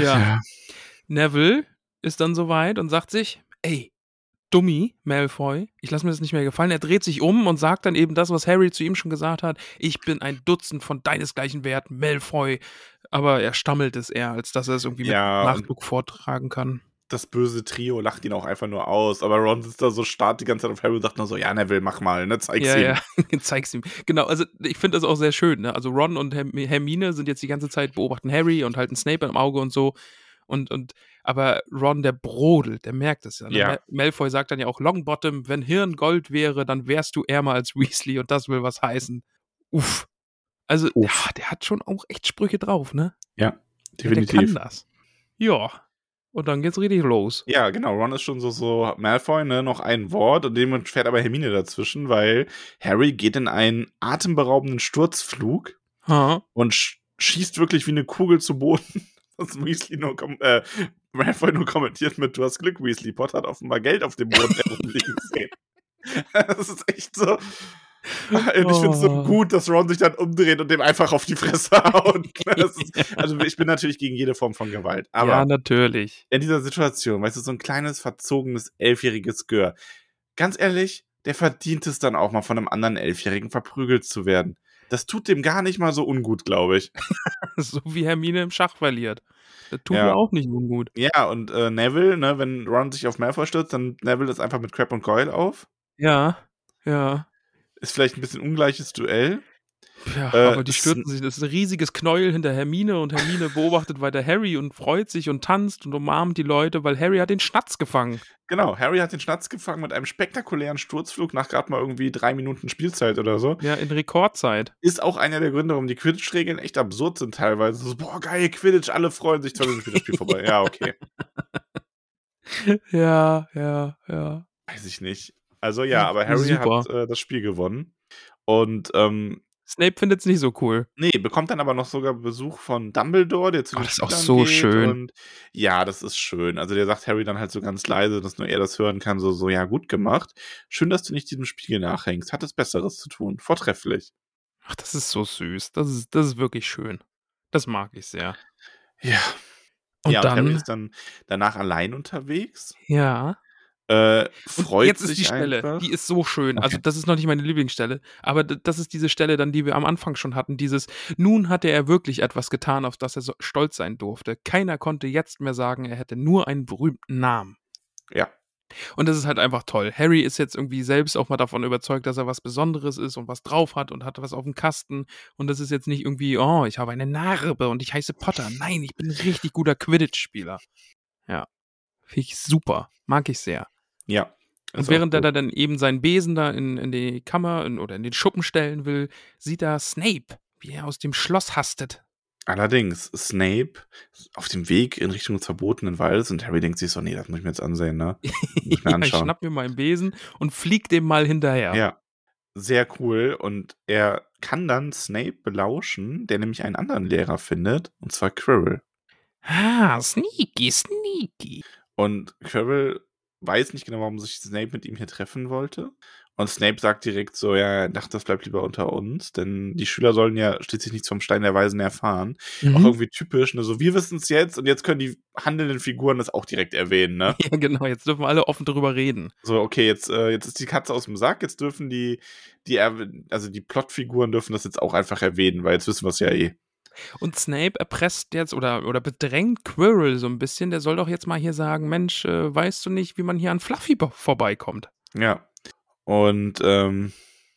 Ja. Neville ist dann soweit und sagt sich, ey, Dummi, Malfoy, ich lasse mir das nicht mehr gefallen. Er dreht sich um und sagt dann eben das, was Harry zu ihm schon gesagt hat. Ich bin ein Dutzend von deinesgleichen wert, Malfoy. Aber er stammelt es eher, als dass er es irgendwie Ja, mit Nachdruck vortragen kann. Das böse Trio lacht ihn auch einfach nur aus. Aber Ron sitzt da so stark die ganze Zeit auf Harry und sagt nur so: Ja, Neville, mach mal, ne? Zeig's Ja, ihm. ja, zeig's ihm. Genau, also ich finde das auch sehr schön. Ne? Also Ron und Herm Hermine sind jetzt die ganze Zeit beobachten Harry und halten Snape im Auge und so. Und, und, aber Ron, der brodelt, der merkt es ja. Ne? Ja. Mal- Malfoy sagt dann ja auch Longbottom, wenn Hirn Gold wäre, dann wärst du ärmer als Weasley und das will was heißen. Uff. Also, Uff. Ja, der hat schon auch echt Sprüche drauf, ne? Ja, Ja, der kann definitiv. das. Ja. Und dann geht's richtig los. Ja, genau. Ron ist schon so, so Malfoy, ne, noch ein Wort und dem fährt aber Hermine dazwischen, weil Harry geht in einen atemberaubenden Sturzflug Ha. und sch schießt wirklich wie eine Kugel zu Boden. Das Weasley nur, äh, Malfoy nur kommentiert mit, du hast Glück, Weasley. Potter hat offenbar Geld auf dem Boden herumliegen sehen. Das ist echt so. Und ich finde es so Oh. gut, dass Ron sich dann umdreht und dem einfach auf die Fresse haut. Ist, also ich bin natürlich gegen jede Form von Gewalt. Aber ja, natürlich. in dieser Situation, weißt du, so ein kleines, verzogenes, elfjähriges Gör. Ganz ehrlich, der verdient es dann auch mal von einem anderen Elfjährigen verprügelt zu werden. Das tut dem gar nicht mal so ungut, glaube ich. So wie Hermine im Schach verliert. Das tut Ja. mir auch nicht ungut. Ja, und äh, Neville, ne, wenn Ron sich auf Malfoy stürzt, dann Neville das einfach mit Crab und Goyle auf. Ja, ja. Ist vielleicht ein bisschen ungleiches Duell. Ja, Äh, aber die stürzen sich. Das ist ein riesiges Knäuel hinter Hermine und Hermine beobachtet weiter Harry und freut sich und tanzt und umarmt die Leute, weil Harry hat den Schnatz gefangen. Genau, Harry hat den Schnatz gefangen mit einem spektakulären Sturzflug nach gerade mal irgendwie drei Minuten Spielzeit oder so. Ja, in Rekordzeit. Ist auch einer der Gründe, warum die Quidditch-Regeln echt absurd sind teilweise. So, boah, geil, Quidditch, alle freuen sich, zwei Minuten später Spiel vorbei. Ja, okay. Ja, ja, ja. Weiß ich nicht. Also ja, aber Harry super. hat äh, das Spiel gewonnen. Und ähm, Snape findet es nicht so cool. nee, bekommt dann aber noch sogar Besuch von Dumbledore, der zu Oh, das ist auch so schön. Und ja, das ist schön. Also der sagt Harry dann halt so ganz leise, dass nur er das hören kann, so, so, ja, gut gemacht. Schön, dass du nicht diesem Spiel nachhängst. Hat es Besseres zu tun. Vortrefflich. Ach, das ist so süß. Das ist, das ist wirklich schön. Das mag ich sehr. Ja. Und ja, und Harry dann, ist dann danach allein unterwegs. ja. Äh, freut jetzt ist die Stelle, einfach. die ist so schön. Also das ist noch nicht meine Lieblingsstelle, aber das ist diese Stelle dann, die wir am Anfang schon hatten. Dieses, nun hatte er wirklich etwas getan, auf das er so stolz sein durfte. Keiner konnte jetzt mehr sagen, er hätte nur einen berühmten Namen. Ja. Und das ist halt einfach toll. Harry ist jetzt irgendwie selbst auch mal davon überzeugt, dass er was Besonderes ist und was drauf hat und hat was auf dem Kasten. Und das ist jetzt nicht irgendwie, oh, ich habe eine Narbe und ich heiße Potter. Nein, ich bin ein richtig guter Quidditch-Spieler. Ja. Finde ich super. Mag ich sehr. Ja. Und während er da dann eben seinen Besen da in, in die Kammer in, oder in den Schuppen stellen will, sieht er Snape, wie er aus dem Schloss hastet. Allerdings, Snape auf dem Weg in Richtung des verbotenen Waldes und Harry denkt sich so, nee, das muss ich mir jetzt ansehen, ne? Muss ich mir ja, ich schnapp mir meinen Besen und flieg dem mal hinterher. Ja. Sehr cool. Und er kann dann Snape belauschen, der nämlich einen anderen Lehrer findet, und zwar Quirrell. Ah, sneaky, sneaky. Und Quirrell weiß nicht genau, warum sich Snape mit ihm hier treffen wollte. Und Snape sagt direkt so, ja, er dachte, das bleibt lieber unter uns, denn die Schüler sollen ja schließlich nichts vom Stein der Weisen erfahren. Mhm. Auch irgendwie typisch, ne? so wir wissen es jetzt und jetzt können die handelnden Figuren das auch direkt erwähnen, ne? Ja, genau, jetzt dürfen wir alle offen drüber reden. So, okay, jetzt, äh, jetzt ist die Katze aus dem Sack, jetzt dürfen die, die, also die Plotfiguren dürfen das jetzt auch einfach erwähnen, weil jetzt wissen wir es ja eh. Und Snape erpresst jetzt oder, oder bedrängt Quirrell so ein bisschen. Der soll doch jetzt mal hier sagen: Mensch, äh, weißt du nicht, wie man hier an Fluffy vorbeikommt? Ja. Und, ähm,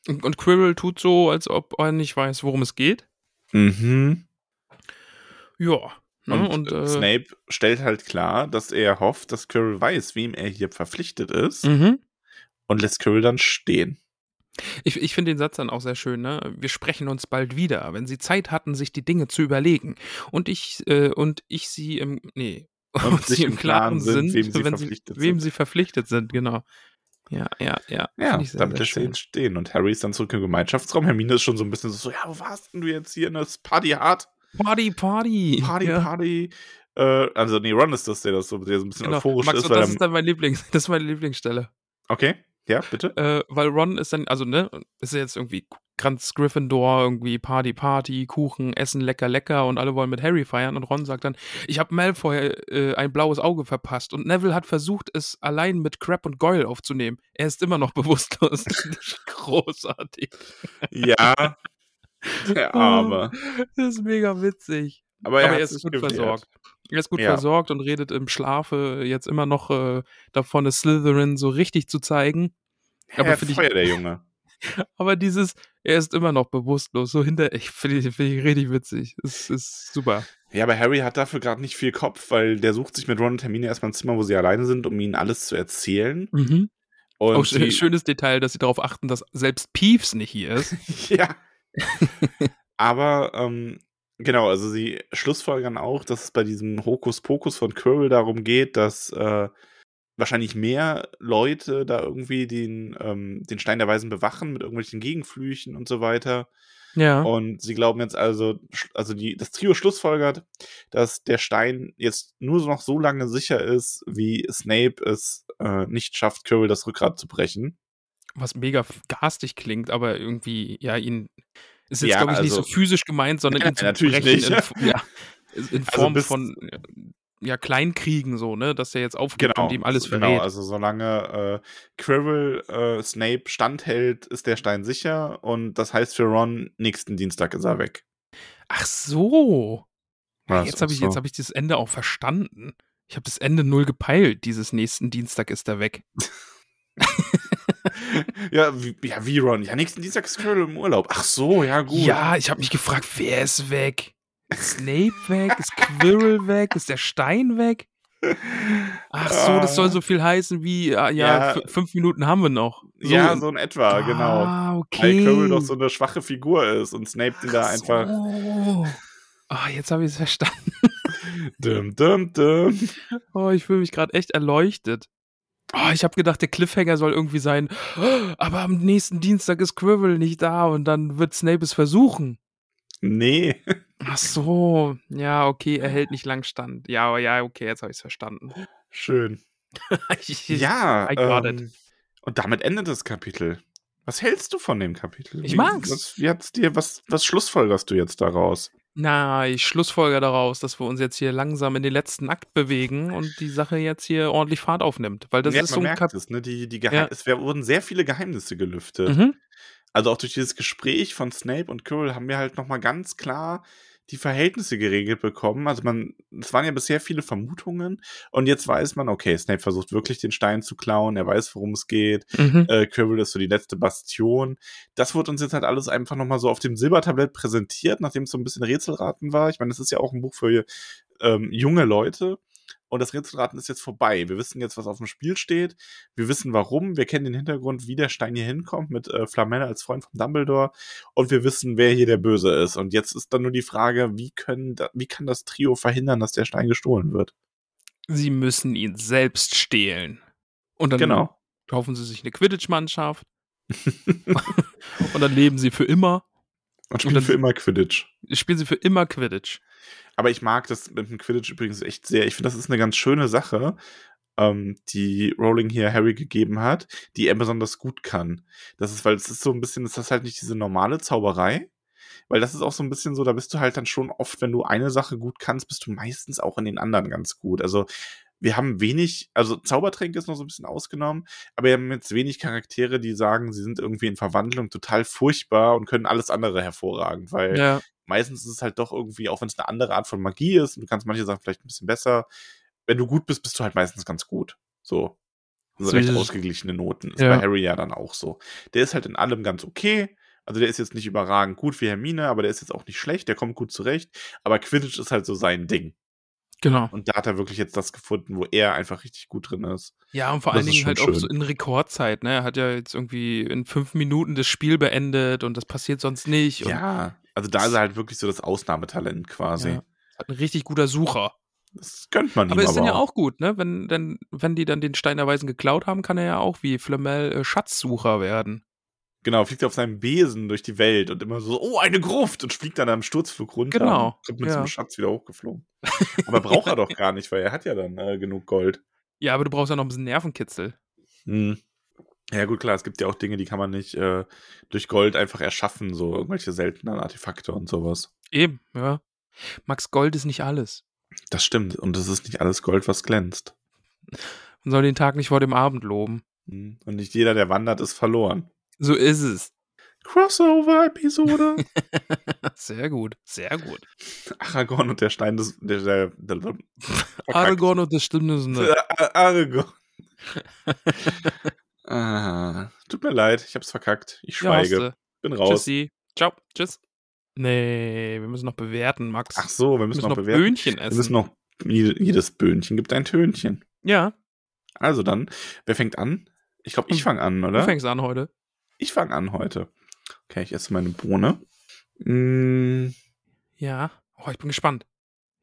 Und, und Quirrell tut so, als ob er nicht weiß, worum es geht. mhm. Ja. Ne? Und, Und, äh, äh, Snape stellt halt klar, dass er hofft, dass Quirrell weiß, wem er hier verpflichtet ist mhm. und lässt Quirrell dann stehen. Ich, ich finde den Satz dann auch sehr schön, ne? Wir sprechen uns bald wieder, wenn sie Zeit hatten, sich die Dinge zu überlegen. Und ich, äh, und ich sie im, nee, und, sie im Klaren sind, wem sie verpflichtet sie, wem sind. sie verpflichtet sind, genau. Ja, ja, ja. Ja, sehr, damit sehr lässt er ihn stehen. Und Harry ist dann zurück im Gemeinschaftsraum. Hermine ist schon so ein bisschen so, ja, wo warst denn du jetzt hier? Ne, ist Party hart. Party, Party. Party, ja. Party. Äh, also, nee, Ron ist das, der das so, der so ein bisschen Genau. euphorisch Max, ist. Weil das ist dann mein Lieblings, das ist meine Lieblingsstelle. okay, ja, bitte. Äh, weil Ron ist dann, also ne, ist jetzt irgendwie ganz Gryffindor, irgendwie Party, Party, Kuchen, Essen, lecker, lecker und alle wollen mit Harry feiern und Ron sagt dann, ich habe Malfoy äh, ein blaues Auge verpasst und Neville hat versucht, es allein mit Crab und Goyle aufzunehmen. Er ist immer noch bewusstlos. Großartig. Ja, der Arme. Das ist mega witzig. Aber er, Aber er ist gut versorgt. Er ist gut Ja. versorgt und redet im Schlafe jetzt immer noch äh, davon, es Slytherin so richtig zu zeigen. Ja, Aber finde ich- Feuer, der Junge. Aber dieses, er ist immer noch bewusstlos, so hinter, ich finde ich, find ich richtig witzig. Es ist super. Ja, aber Harry hat dafür gerade nicht viel Kopf, weil der sucht sich mit Ron und Hermine erstmal ein Zimmer, wo sie alleine sind, um ihnen alles zu erzählen. Mhm. Und Auch schön, sie, schönes Detail, dass sie darauf achten, dass selbst Peeves nicht hier ist. ja. aber ähm, genau, also sie schlussfolgern auch, dass es bei diesem Hokuspokus von Quirrell darum geht, dass äh, wahrscheinlich mehr Leute da irgendwie den, ähm, den Stein der Weisen bewachen mit irgendwelchen Gegenflüchen und so weiter. Ja. Und sie glauben jetzt also, also die, das Trio schlussfolgert, dass der Stein jetzt nur noch so lange sicher ist, wie Snape es äh, nicht schafft, Quirrell das Rückgrat zu brechen. Was mega garstig klingt, aber irgendwie, ja, ihn. Ist jetzt, Ja, glaube ich, nicht so also- physisch gemeint, sondern zu natürlich nicht. In, ja, in Also Form bis- von ja, Kleinkriegen, so, ne? Dass er jetzt aufgibt Genau, und ihm alles genau. verrät. Also solange äh, Quirrell äh, Snape standhält, ist der Stein sicher und das heißt für Ron, nächsten Dienstag ist er weg. Ach so. Ja, Ja, jetzt habe ich, so. jetzt hab ich das Ende auch verstanden. Ich habe das Ende null gepeilt. Dieses nächsten Dienstag ist er weg. ja, wie, ja, wie Ron? Ja, nächsten Dienstag ist Quirrell im Urlaub. Ach so, ja gut. Ja, ich habe mich gefragt, wer ist weg? Ist Snape weg? Ist Quirrell weg? Ist der Stein weg? Ach so, das soll so viel heißen wie, ah, ja, Ja. fünf Minuten haben wir noch. So, ja, so in etwa, genau. Ah, Weil okay. Quirrell doch so eine schwache Figur ist und Snape den da Ach einfach. So. Ah, jetzt habe ich es verstanden. Dum, dum, dum. Oh, ich fühle mich gerade echt erleuchtet. Oh, ich habe gedacht, der Cliffhanger soll irgendwie sein, "Oh, aber am nächsten Dienstag ist Quirrell nicht da und dann wird Snape es versuchen. Nee. Ach so, ja, okay, er hält nicht lang stand. Ja, ja, okay, jetzt habe ich es verstanden. Schön. Ich- Ja. I got it. Ähm, und damit endet das Kapitel. Was hältst du von dem Kapitel? Ich Wie- mag's. Was, wie hat's dir, was, was schlussfolgerst du jetzt daraus? Na, ich schlussfolger daraus, dass wir uns jetzt hier langsam in den letzten Akt bewegen und die Sache jetzt hier ordentlich Fahrt aufnimmt. Weil das ja, ist man so ein merkt Kap es, ne? Die, die Geheim Ja. Es wurden sehr viele Geheimnisse gelüftet. mhm. Also auch durch dieses Gespräch von Snape und Quirrell haben wir halt nochmal ganz klar die Verhältnisse geregelt bekommen. Also man, es waren ja bisher viele Vermutungen und jetzt weiß man, okay, Snape versucht wirklich den Stein zu klauen, er weiß, worum es geht. Mhm. Äh, Quirrell ist so die letzte Bastion. Das wurde uns jetzt halt alles einfach nochmal so auf dem Silbertablett präsentiert, nachdem es so ein bisschen Rätselraten war. Ich meine, das ist ja auch ein Buch für ähm, junge Leute. Und das Rätselraten ist jetzt vorbei. Wir wissen jetzt, was auf dem Spiel steht. Wir wissen warum. Wir kennen den Hintergrund, wie der Stein hier hinkommt, mit äh, Flamel als Freund von Dumbledore. Und wir wissen, wer hier der Böse ist. Und jetzt ist dann nur die Frage, wie, können wie kann das Trio verhindern, dass der Stein gestohlen wird? Sie müssen ihn selbst stehlen. Und dann Genau. kaufen sie sich eine Quidditch-Mannschaft. und dann leben sie für immer. Und spielen dann- für immer Quidditch. Spielen sie für immer Quidditch. Aber ich mag das mit dem Quidditch übrigens echt sehr. Ich finde, das ist eine ganz schöne Sache. ähm, die Rowling hier Harry gegeben hat, die er besonders gut kann. Das ist, weil es ist so ein bisschen, ist das halt nicht diese normale Zauberei, weil das ist auch so ein bisschen so, da bist du halt dann schon oft, wenn du eine Sache gut kannst, bist du meistens auch in den anderen ganz gut. Also wir haben wenig, also Zaubertränke ist noch so ein bisschen ausgenommen, aber wir haben jetzt wenig Charaktere, die sagen, sie sind irgendwie in Verwandlung total furchtbar und können alles andere hervorragend, weil Ja. Meistens ist es halt doch irgendwie, auch wenn es eine andere Art von Magie ist, und du kannst manche Sachen vielleicht ein bisschen besser, wenn du gut bist, bist du halt meistens ganz gut. So. Also So recht ausgeglichene Noten. Ist Ja. bei Harry ja dann auch so. Der ist halt in allem ganz okay. Also der ist jetzt nicht überragend gut wie Hermine, aber der ist jetzt auch nicht schlecht, der kommt gut zurecht. Aber Quidditch ist halt so sein Ding. Genau. Und da hat er wirklich jetzt das gefunden, wo er einfach richtig gut drin ist. Ja, und vor Das allen Dingen halt auch schön. so in Rekordzeit, ne? Er hat ja jetzt irgendwie in fünf Minuten das Spiel beendet und das passiert sonst nicht. Und Ja, also da ist er halt wirklich so das Ausnahmetalent quasi. Ja. Halt ein richtig guter Sucher. Das gönnt man Aber ihm ist dann aber ja auch gut, ne? Wenn, denn, wenn die dann den Stein der Weisen geklaut haben, kann er ja auch wie Flamel äh, Schatzsucher werden. Genau, fliegt auf seinem Besen durch die Welt und immer so, oh, eine Gruft und fliegt dann am Sturzflug runter. Genau, Und kommt mit ja. so einem Schatz wieder hochgeflogen. Aber braucht er doch gar nicht, weil er hat ja dann äh, genug Gold. Ja, aber du brauchst ja noch ein bisschen Nervenkitzel. Hm. Ja, gut, klar, es gibt ja auch Dinge, die kann man nicht äh, durch Gold einfach erschaffen, so irgendwelche seltenen Artefakte und sowas. Eben, ja. Max Gold ist nicht alles. Das stimmt. Und es ist nicht alles Gold, was glänzt. Man soll den Tag nicht vor dem Abend loben. Hm. Und nicht jeder, der wandert, ist verloren. So ist es. Crossover-Episode. Sehr gut, sehr gut. Aragorn und der Stein des. Der, der, der. Aragorn und das stimmt es nicht. Äh, Aragorn. Ah, tut mir leid, ich hab's verkackt. Ich Ja, schweige. du. Bin raus. Tschüssi. Ciao. Tschüss. Nee, wir müssen noch bewerten, Max. Ach so, wir wir müssen, müssen noch noch bewerten. Böhnchen Wir essen. müssen noch. jede- Jedes Böhnchen gibt ein Tönchen. ja, Also dann, wer fängt an? Ich glaube, ich fange an, du oder? fängst an heute. Ich fange an heute. Okay, ich esse meine Bohne. Mm, Ja. Oh, ich bin gespannt.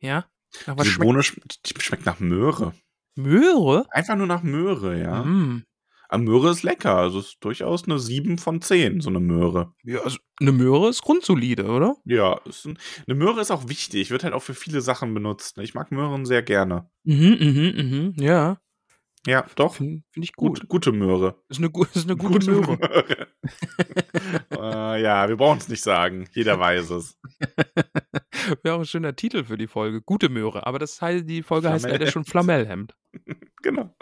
Ja? Die schmeckt Bohne schmeckt nach Möhre. Möhre? Einfach nur nach Möhre, ja. Mm. Aber Möhre ist lecker. Also ist durchaus eine 7 von 10, so eine Möhre. Ja, also eine Möhre ist grundsolide, oder? Ja, ein, eine Möhre ist auch wichtig. Wird halt auch für viele Sachen benutzt. Ich mag Möhren sehr gerne. Mhm, mhm, mhm. Ja. Ja, doch. Finde find ich gut. Gut, gute Möhre. Ist eine, ist eine gute, Möhre. Möhre. äh, ja, wir brauchen es nicht sagen. Jeder weiß es. Wäre auch ein schöner Titel für die Folge. Gute Möhre. Aber das heißt, die Folge heißt leider schon Flamellhemd. Genau.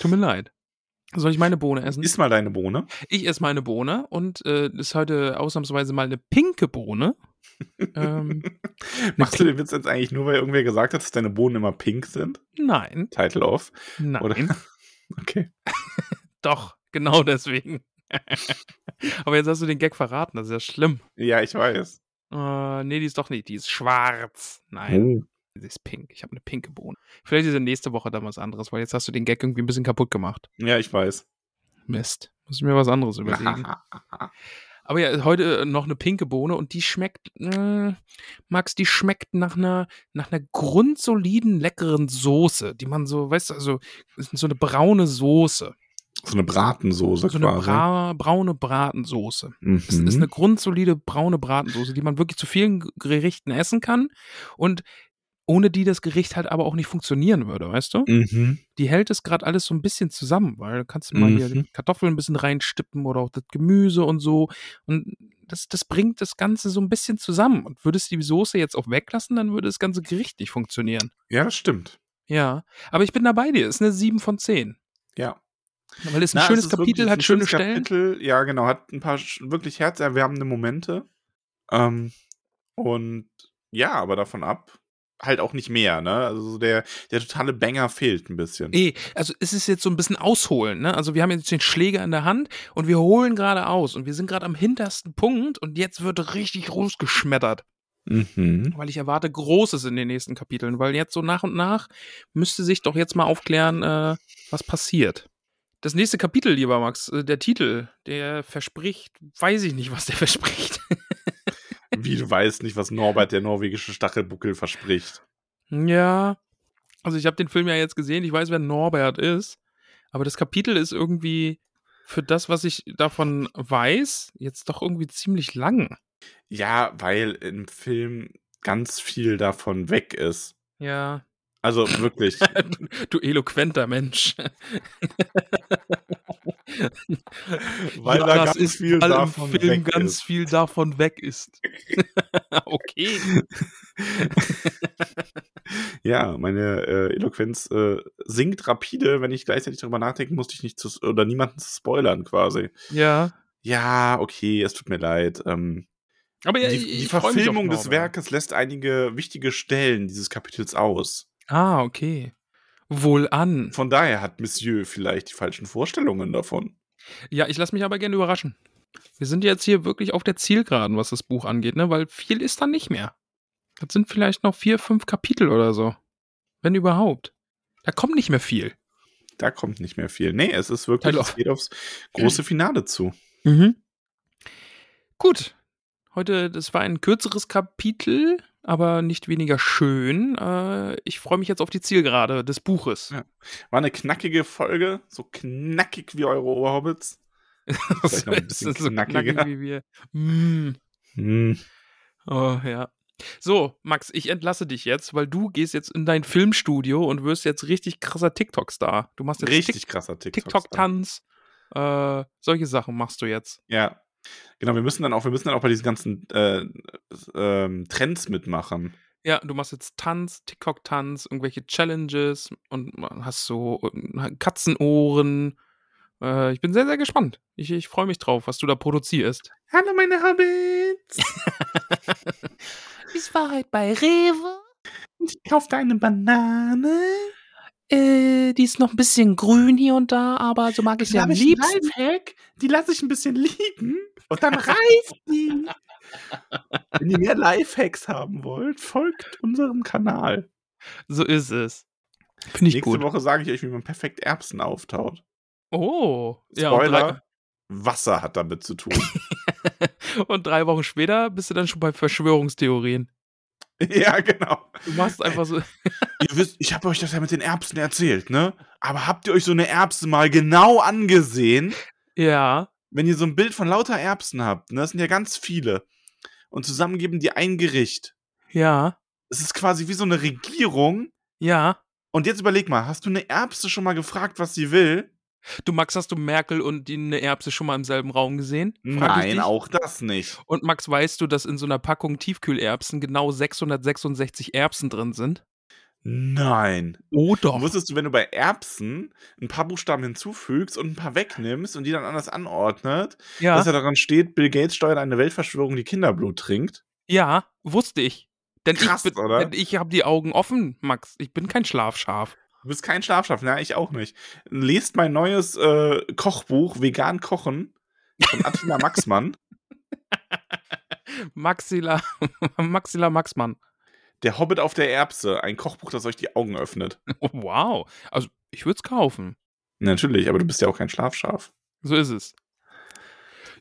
Tut mir leid. Soll ich meine Bohne essen? Iss mal deine Bohne. Ich esse meine Bohne und äh, ist heute ausnahmsweise mal eine pinke Bohne. ähm, Machst du den Witz jetzt eigentlich nur, weil irgendwer gesagt hat, dass deine Bohnen immer pink sind? nein, Title off. nein, Oder? Okay. doch, genau deswegen. Aber jetzt hast du den Gag verraten, das ist ja schlimm. Ja, ich weiß. Äh, nee, die ist doch nicht, die ist schwarz. Nein, Die ist pink. Ich habe eine pinke Bohne. Vielleicht ist ja nächste Woche dann was anderes, weil jetzt hast du den Gag irgendwie ein bisschen kaputt gemacht. Ja, ich weiß. Mist. Muss ich mir was anderes überlegen. Aber ja, heute äh, noch eine pinke Bohne und die schmeckt, mh, Max, die schmeckt nach einer, nach einer grundsoliden, leckeren Soße, die man so, weißt du, also so eine braune Soße. so eine Bratensoße So eine quasi. bra braune Bratensoße. mhm. Es ist eine grundsolide braune Bratensoße, die man wirklich zu vielen Gerichten essen kann und ohne die das Gericht halt aber auch nicht funktionieren würde, weißt du? mhm. Die hält es gerade alles so ein bisschen zusammen, weil du kannst du mal hier Mhm. die Kartoffeln ein bisschen reinstippen oder auch das Gemüse und so. Und das, das bringt das Ganze so ein bisschen zusammen. Und würdest du die Soße jetzt auch weglassen, dann würde das ganze Gericht nicht funktionieren. Ja, das stimmt. Ja. Aber ich bin da bei dir. Ist eine 7 von 10. Ja. Weil es ein Na, schönes ist Kapitel hat, ein schöne schönes Stellen. Kapitel, ja, genau, hat ein paar wirklich herzerwärmende Momente. Ähm, und ja, aber davon ab halt auch nicht mehr, ne? Also so der, der totale Banger fehlt ein bisschen. Eh, also es ist jetzt so ein bisschen ausholen, ne? Also wir haben jetzt den Schläger in der Hand und wir holen gerade aus und wir sind gerade am hintersten Punkt und jetzt wird richtig rausgeschmettert. Mhm. weil ich erwarte Großes in den nächsten Kapiteln, weil jetzt so nach und nach müsste sich doch jetzt mal aufklären, äh, was passiert. Das nächste Kapitel, lieber Max, äh, der Titel, der verspricht, weiß ich nicht, was der verspricht. Wie du weißt nicht, was Norbert, der norwegische Stachelbuckel, verspricht. ja, also ich habe den Film ja jetzt gesehen, ich weiß, wer Norbert ist, aber das Kapitel ist irgendwie für das, was ich davon weiß, jetzt doch irgendwie ziemlich lang. Ja, weil im Film ganz viel davon weg ist. Ja, Also wirklich. du, eloquenter Mensch. Weil ja, da das ganz ist, viel weil davon im Film weg ganz ist. viel davon weg ist. okay. Ja, meine äh, Eloquenz äh, sinkt rapide, wenn ich gleichzeitig darüber nachdenken muss, dich nicht zu oder niemanden zu spoilern quasi. Ja. Ja, okay, es tut mir leid. Ähm, Aber ja, die, ich- die ich Verfilmung des. Werkes lässt einige wichtige Stellen dieses Kapitels aus. Ah, okay. Wohl an. Von daher hat Monsieur vielleicht die falschen Vorstellungen davon. Ja, ich lasse mich aber gerne überraschen. Wir sind jetzt hier wirklich auf der Zielgeraden, was das Buch angeht, ne? Weil viel ist dann nicht mehr. Das sind vielleicht noch vier, fünf Kapitel oder so. Wenn überhaupt. Da kommt nicht mehr viel. Da kommt nicht mehr viel. Nee, es ist wirklich, Hallo. es geht aufs große Finale zu. Mhm. Gut. Heute, das war ein kürzeres Kapitel, aber nicht weniger schön. Äh, ich freue mich jetzt auf die Zielgerade des Buches. Ja. War eine knackige Folge, so knackig wie eure Oberhobbits. Das ist so knackiger. knackig wie wir. Mm. Hm. Oh, ja. So, Max, ich entlasse dich jetzt, weil du gehst jetzt in dein Filmstudio und wirst jetzt richtig krasser TikTok-Star. Du machst jetzt Richtig Tik- krasser TikTok. TikTok-Tanz. Äh, solche Sachen machst du jetzt. Ja. Genau, wir müssen dann auch, wir müssen dann auch bei diesen ganzen äh, ähm, Trends mitmachen. Ja, du machst jetzt Tanz, TikTok-Tanz, irgendwelche Challenges und hast so äh, Katzenohren. Äh, ich bin sehr, sehr gespannt. Ich, ich freue mich drauf, was du da produzierst. Hallo meine Hobbits! Ich war heute bei Rewe. Ich kaufte eine Banane. Äh, die ist noch ein bisschen grün hier und da, aber so mag ich sie am liebsten. Lifehack, die lasse ich ein bisschen liegen und dann reift die. Wenn ihr mehr Lifehacks haben wollt, folgt unserem Kanal. So ist es. Finde ich Nächste gut. Woche sage ich euch, wie man perfekt Erbsen auftaut. Oh, ja, Spoiler, Wasser hat damit zu tun. und drei Wochen später bist du dann schon bei Verschwörungstheorien. ja, genau. Du machst einfach so. Ihr wisst, ich habe euch das ja mit den Erbsen erzählt, ne? Aber habt ihr euch so eine Erbse mal genau angesehen? Ja, Wenn ihr so ein Bild von lauter Erbsen habt, ne, das sind ja ganz viele, und zusammen geben die ein Gericht. ja, Es ist quasi wie so eine Regierung. ja. Und jetzt überleg mal, hast du eine Erbse schon mal gefragt, was sie will? Du, Max, hast du Merkel und die eine Erbse schon mal im selben Raum gesehen? Frag Nein, auch das nicht. Und Max, weißt du, dass in so einer Packung Tiefkühlerbsen genau 666 Erbsen drin sind? Nein. Oh doch. Wusstest du, wenn du bei Erbsen ein paar Buchstaben hinzufügst und ein paar wegnimmst und die dann anders anordnet, Ja, dass da daran steht, Bill Gates steuert eine Weltverschwörung, die Kinderblut trinkt? ja, wusste ich. Denn Krass, ich, oder? denn ich habe die Augen offen, Max. Ich bin kein Schlafschaf. Du bist kein Schlafschaff, ja, ich auch nicht. Lest mein neues äh, Kochbuch Vegan Kochen von Attila Maxmann. Maxilla, Maxilla Maxmann. Der Hobbit auf der Erbse, ein Kochbuch, das euch die Augen öffnet. Wow. Also, ich würde es kaufen. Natürlich, aber du bist ja auch kein Schlafschaf. So ist es.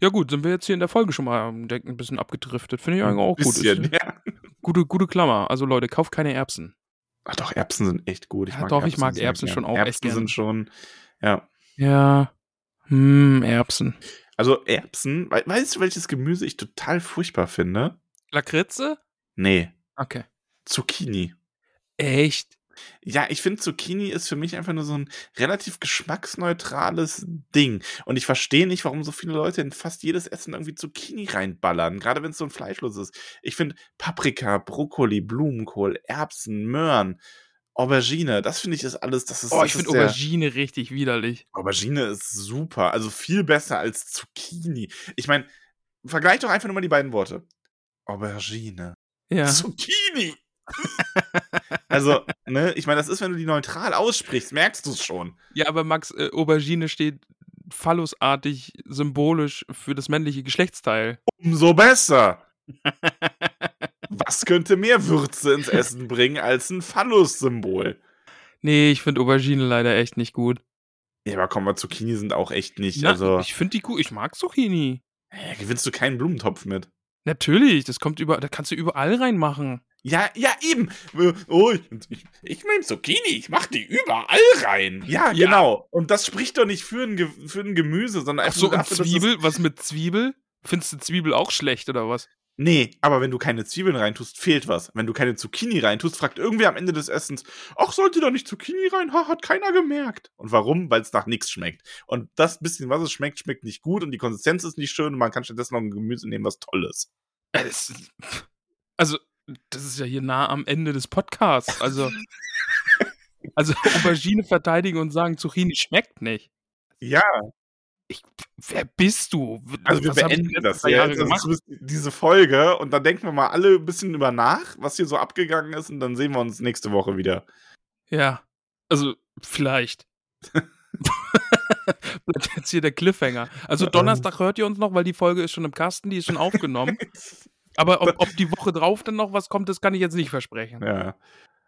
Ja gut, sind wir jetzt hier in der Folge schon mal ähm, denk, ein bisschen abgedriftet. Finde ich eigentlich auch gut. Bisschen, Ist, ja. gute, gute Klammer. Also Leute, kauft keine Erbsen. Ach doch, Erbsen sind echt gut. Ich Ja, mag doch, ich mag Erbsen schon auch echt Erbsen gern. sind schon, ja. Ja. Hm, Erbsen. Also Erbsen, wei- weißt du, welches Gemüse ich total furchtbar finde? Lakritze? Nee, Okay. Zucchini. Echt? Ja, ich finde, Zucchini ist für mich einfach nur so ein relativ geschmacksneutrales Ding. Und ich verstehe nicht, warum so viele Leute in fast jedes Essen irgendwie Zucchini reinballern, gerade wenn es so ein fleischlos ist. Ich finde Paprika, Brokkoli, Blumenkohl, Erbsen, Möhren, Aubergine, das finde ich ist alles, das ist Oh, ich finde Aubergine richtig widerlich. Aubergine ist super, also viel besser als Zucchini. Ich meine, vergleich doch einfach nur mal die beiden Worte. Aubergine. Ja. Zucchini. also, ne, ich meine, das ist, wenn du die neutral aussprichst, merkst du es schon. Ja, aber Max, äh, Aubergine steht phallusartig symbolisch für das männliche Geschlechtsteil. Umso besser. Was könnte mehr Würze ins Essen bringen als ein Phallus-Symbol? Nee, ich finde Aubergine leider echt nicht gut. Ja, aber komm mal, Zucchini sind auch echt nicht. Na, also, ich finde die gut. Ich mag Zucchini. ja, gewinnst du keinen Blumentopf mit. Natürlich, das kommt über, da kannst du überall reinmachen. Ja, ja, eben. Oh, ich, ich, nehme Zucchini, ich mach die überall rein. Ja, Ja. genau. Und das spricht doch nicht für ein, Ge für ein Gemüse, sondern Ach einfach so, nur und dafür, Zwiebel? Was mit Zwiebel? Findest du Zwiebel auch schlecht oder was? Nee, aber wenn du keine Zwiebeln reintust, fehlt was. Wenn du keine Zucchini reintust, fragt irgendwer am Ende des Essens, ach, sollte da nicht Zucchini rein? Ha, hat keiner gemerkt. Und warum? Weil es nach nichts schmeckt. Und das bisschen, was es schmeckt, schmeckt nicht gut und die Konsistenz ist nicht schön und man kann stattdessen noch ein Gemüse nehmen, was toll ist. Äh, also, das ist ja hier nah am Ende des Podcasts. Also, also Aubergine verteidigen und sagen, Zucchini schmeckt nicht. Ja, Ich, wer bist du? also wir Was die beenden das ja, das ist diese Folge und dann denken wir mal alle ein bisschen über nach, was hier so abgegangen ist und dann sehen wir uns nächste Woche wieder. Ja, also vielleicht. Bleibt jetzt hier der Cliffhanger. Also Donnerstag hört ihr uns noch, weil die Folge ist schon im Kasten, die ist schon aufgenommen. Aber ob, ob die Woche drauf dann noch was kommt, das kann ich jetzt nicht versprechen. Ja.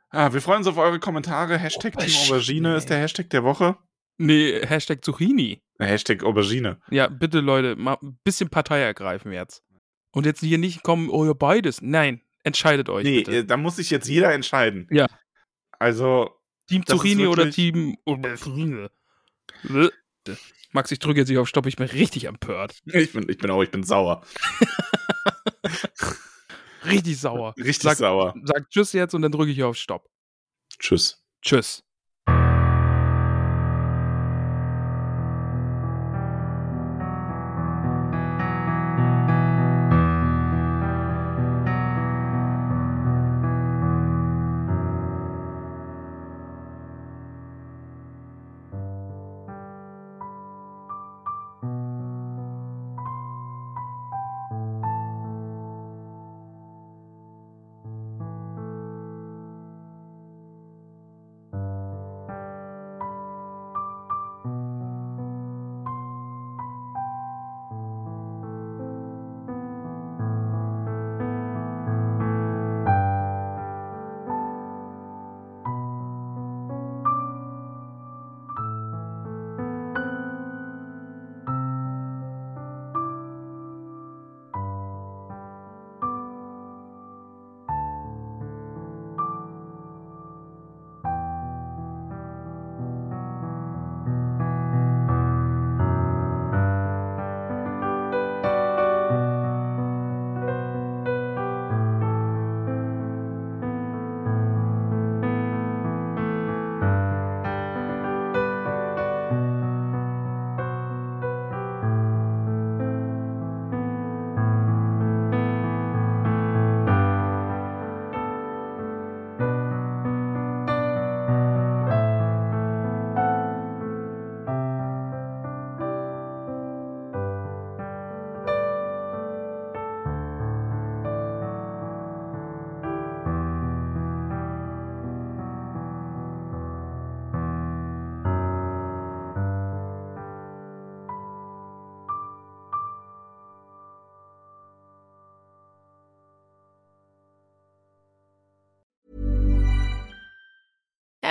Ah, wir freuen uns auf eure Kommentare. Hashtag Team Aubergine. Aubergine ist der Hashtag der Woche. Nee, Hashtag Zucchini. Äh, Hashtag Aubergine. Ja, bitte Leute, mal ein bisschen Partei ergreifen jetzt. Und jetzt hier nicht kommen, oh ja, beides. Nein, entscheidet euch Nee, bitte. äh, da muss sich jetzt jeder entscheiden. Ja. Also, Team Zucchini oder Team Aubergine? Max, ich drücke jetzt nicht auf Stopp, ich bin richtig empört. ich bin, ich bin auch, ich bin sauer. Richtig sauer. Richtig Sag- sauer. Sag Tschüss jetzt und dann drücke ich auf Stopp. Tschüss. Tschüss.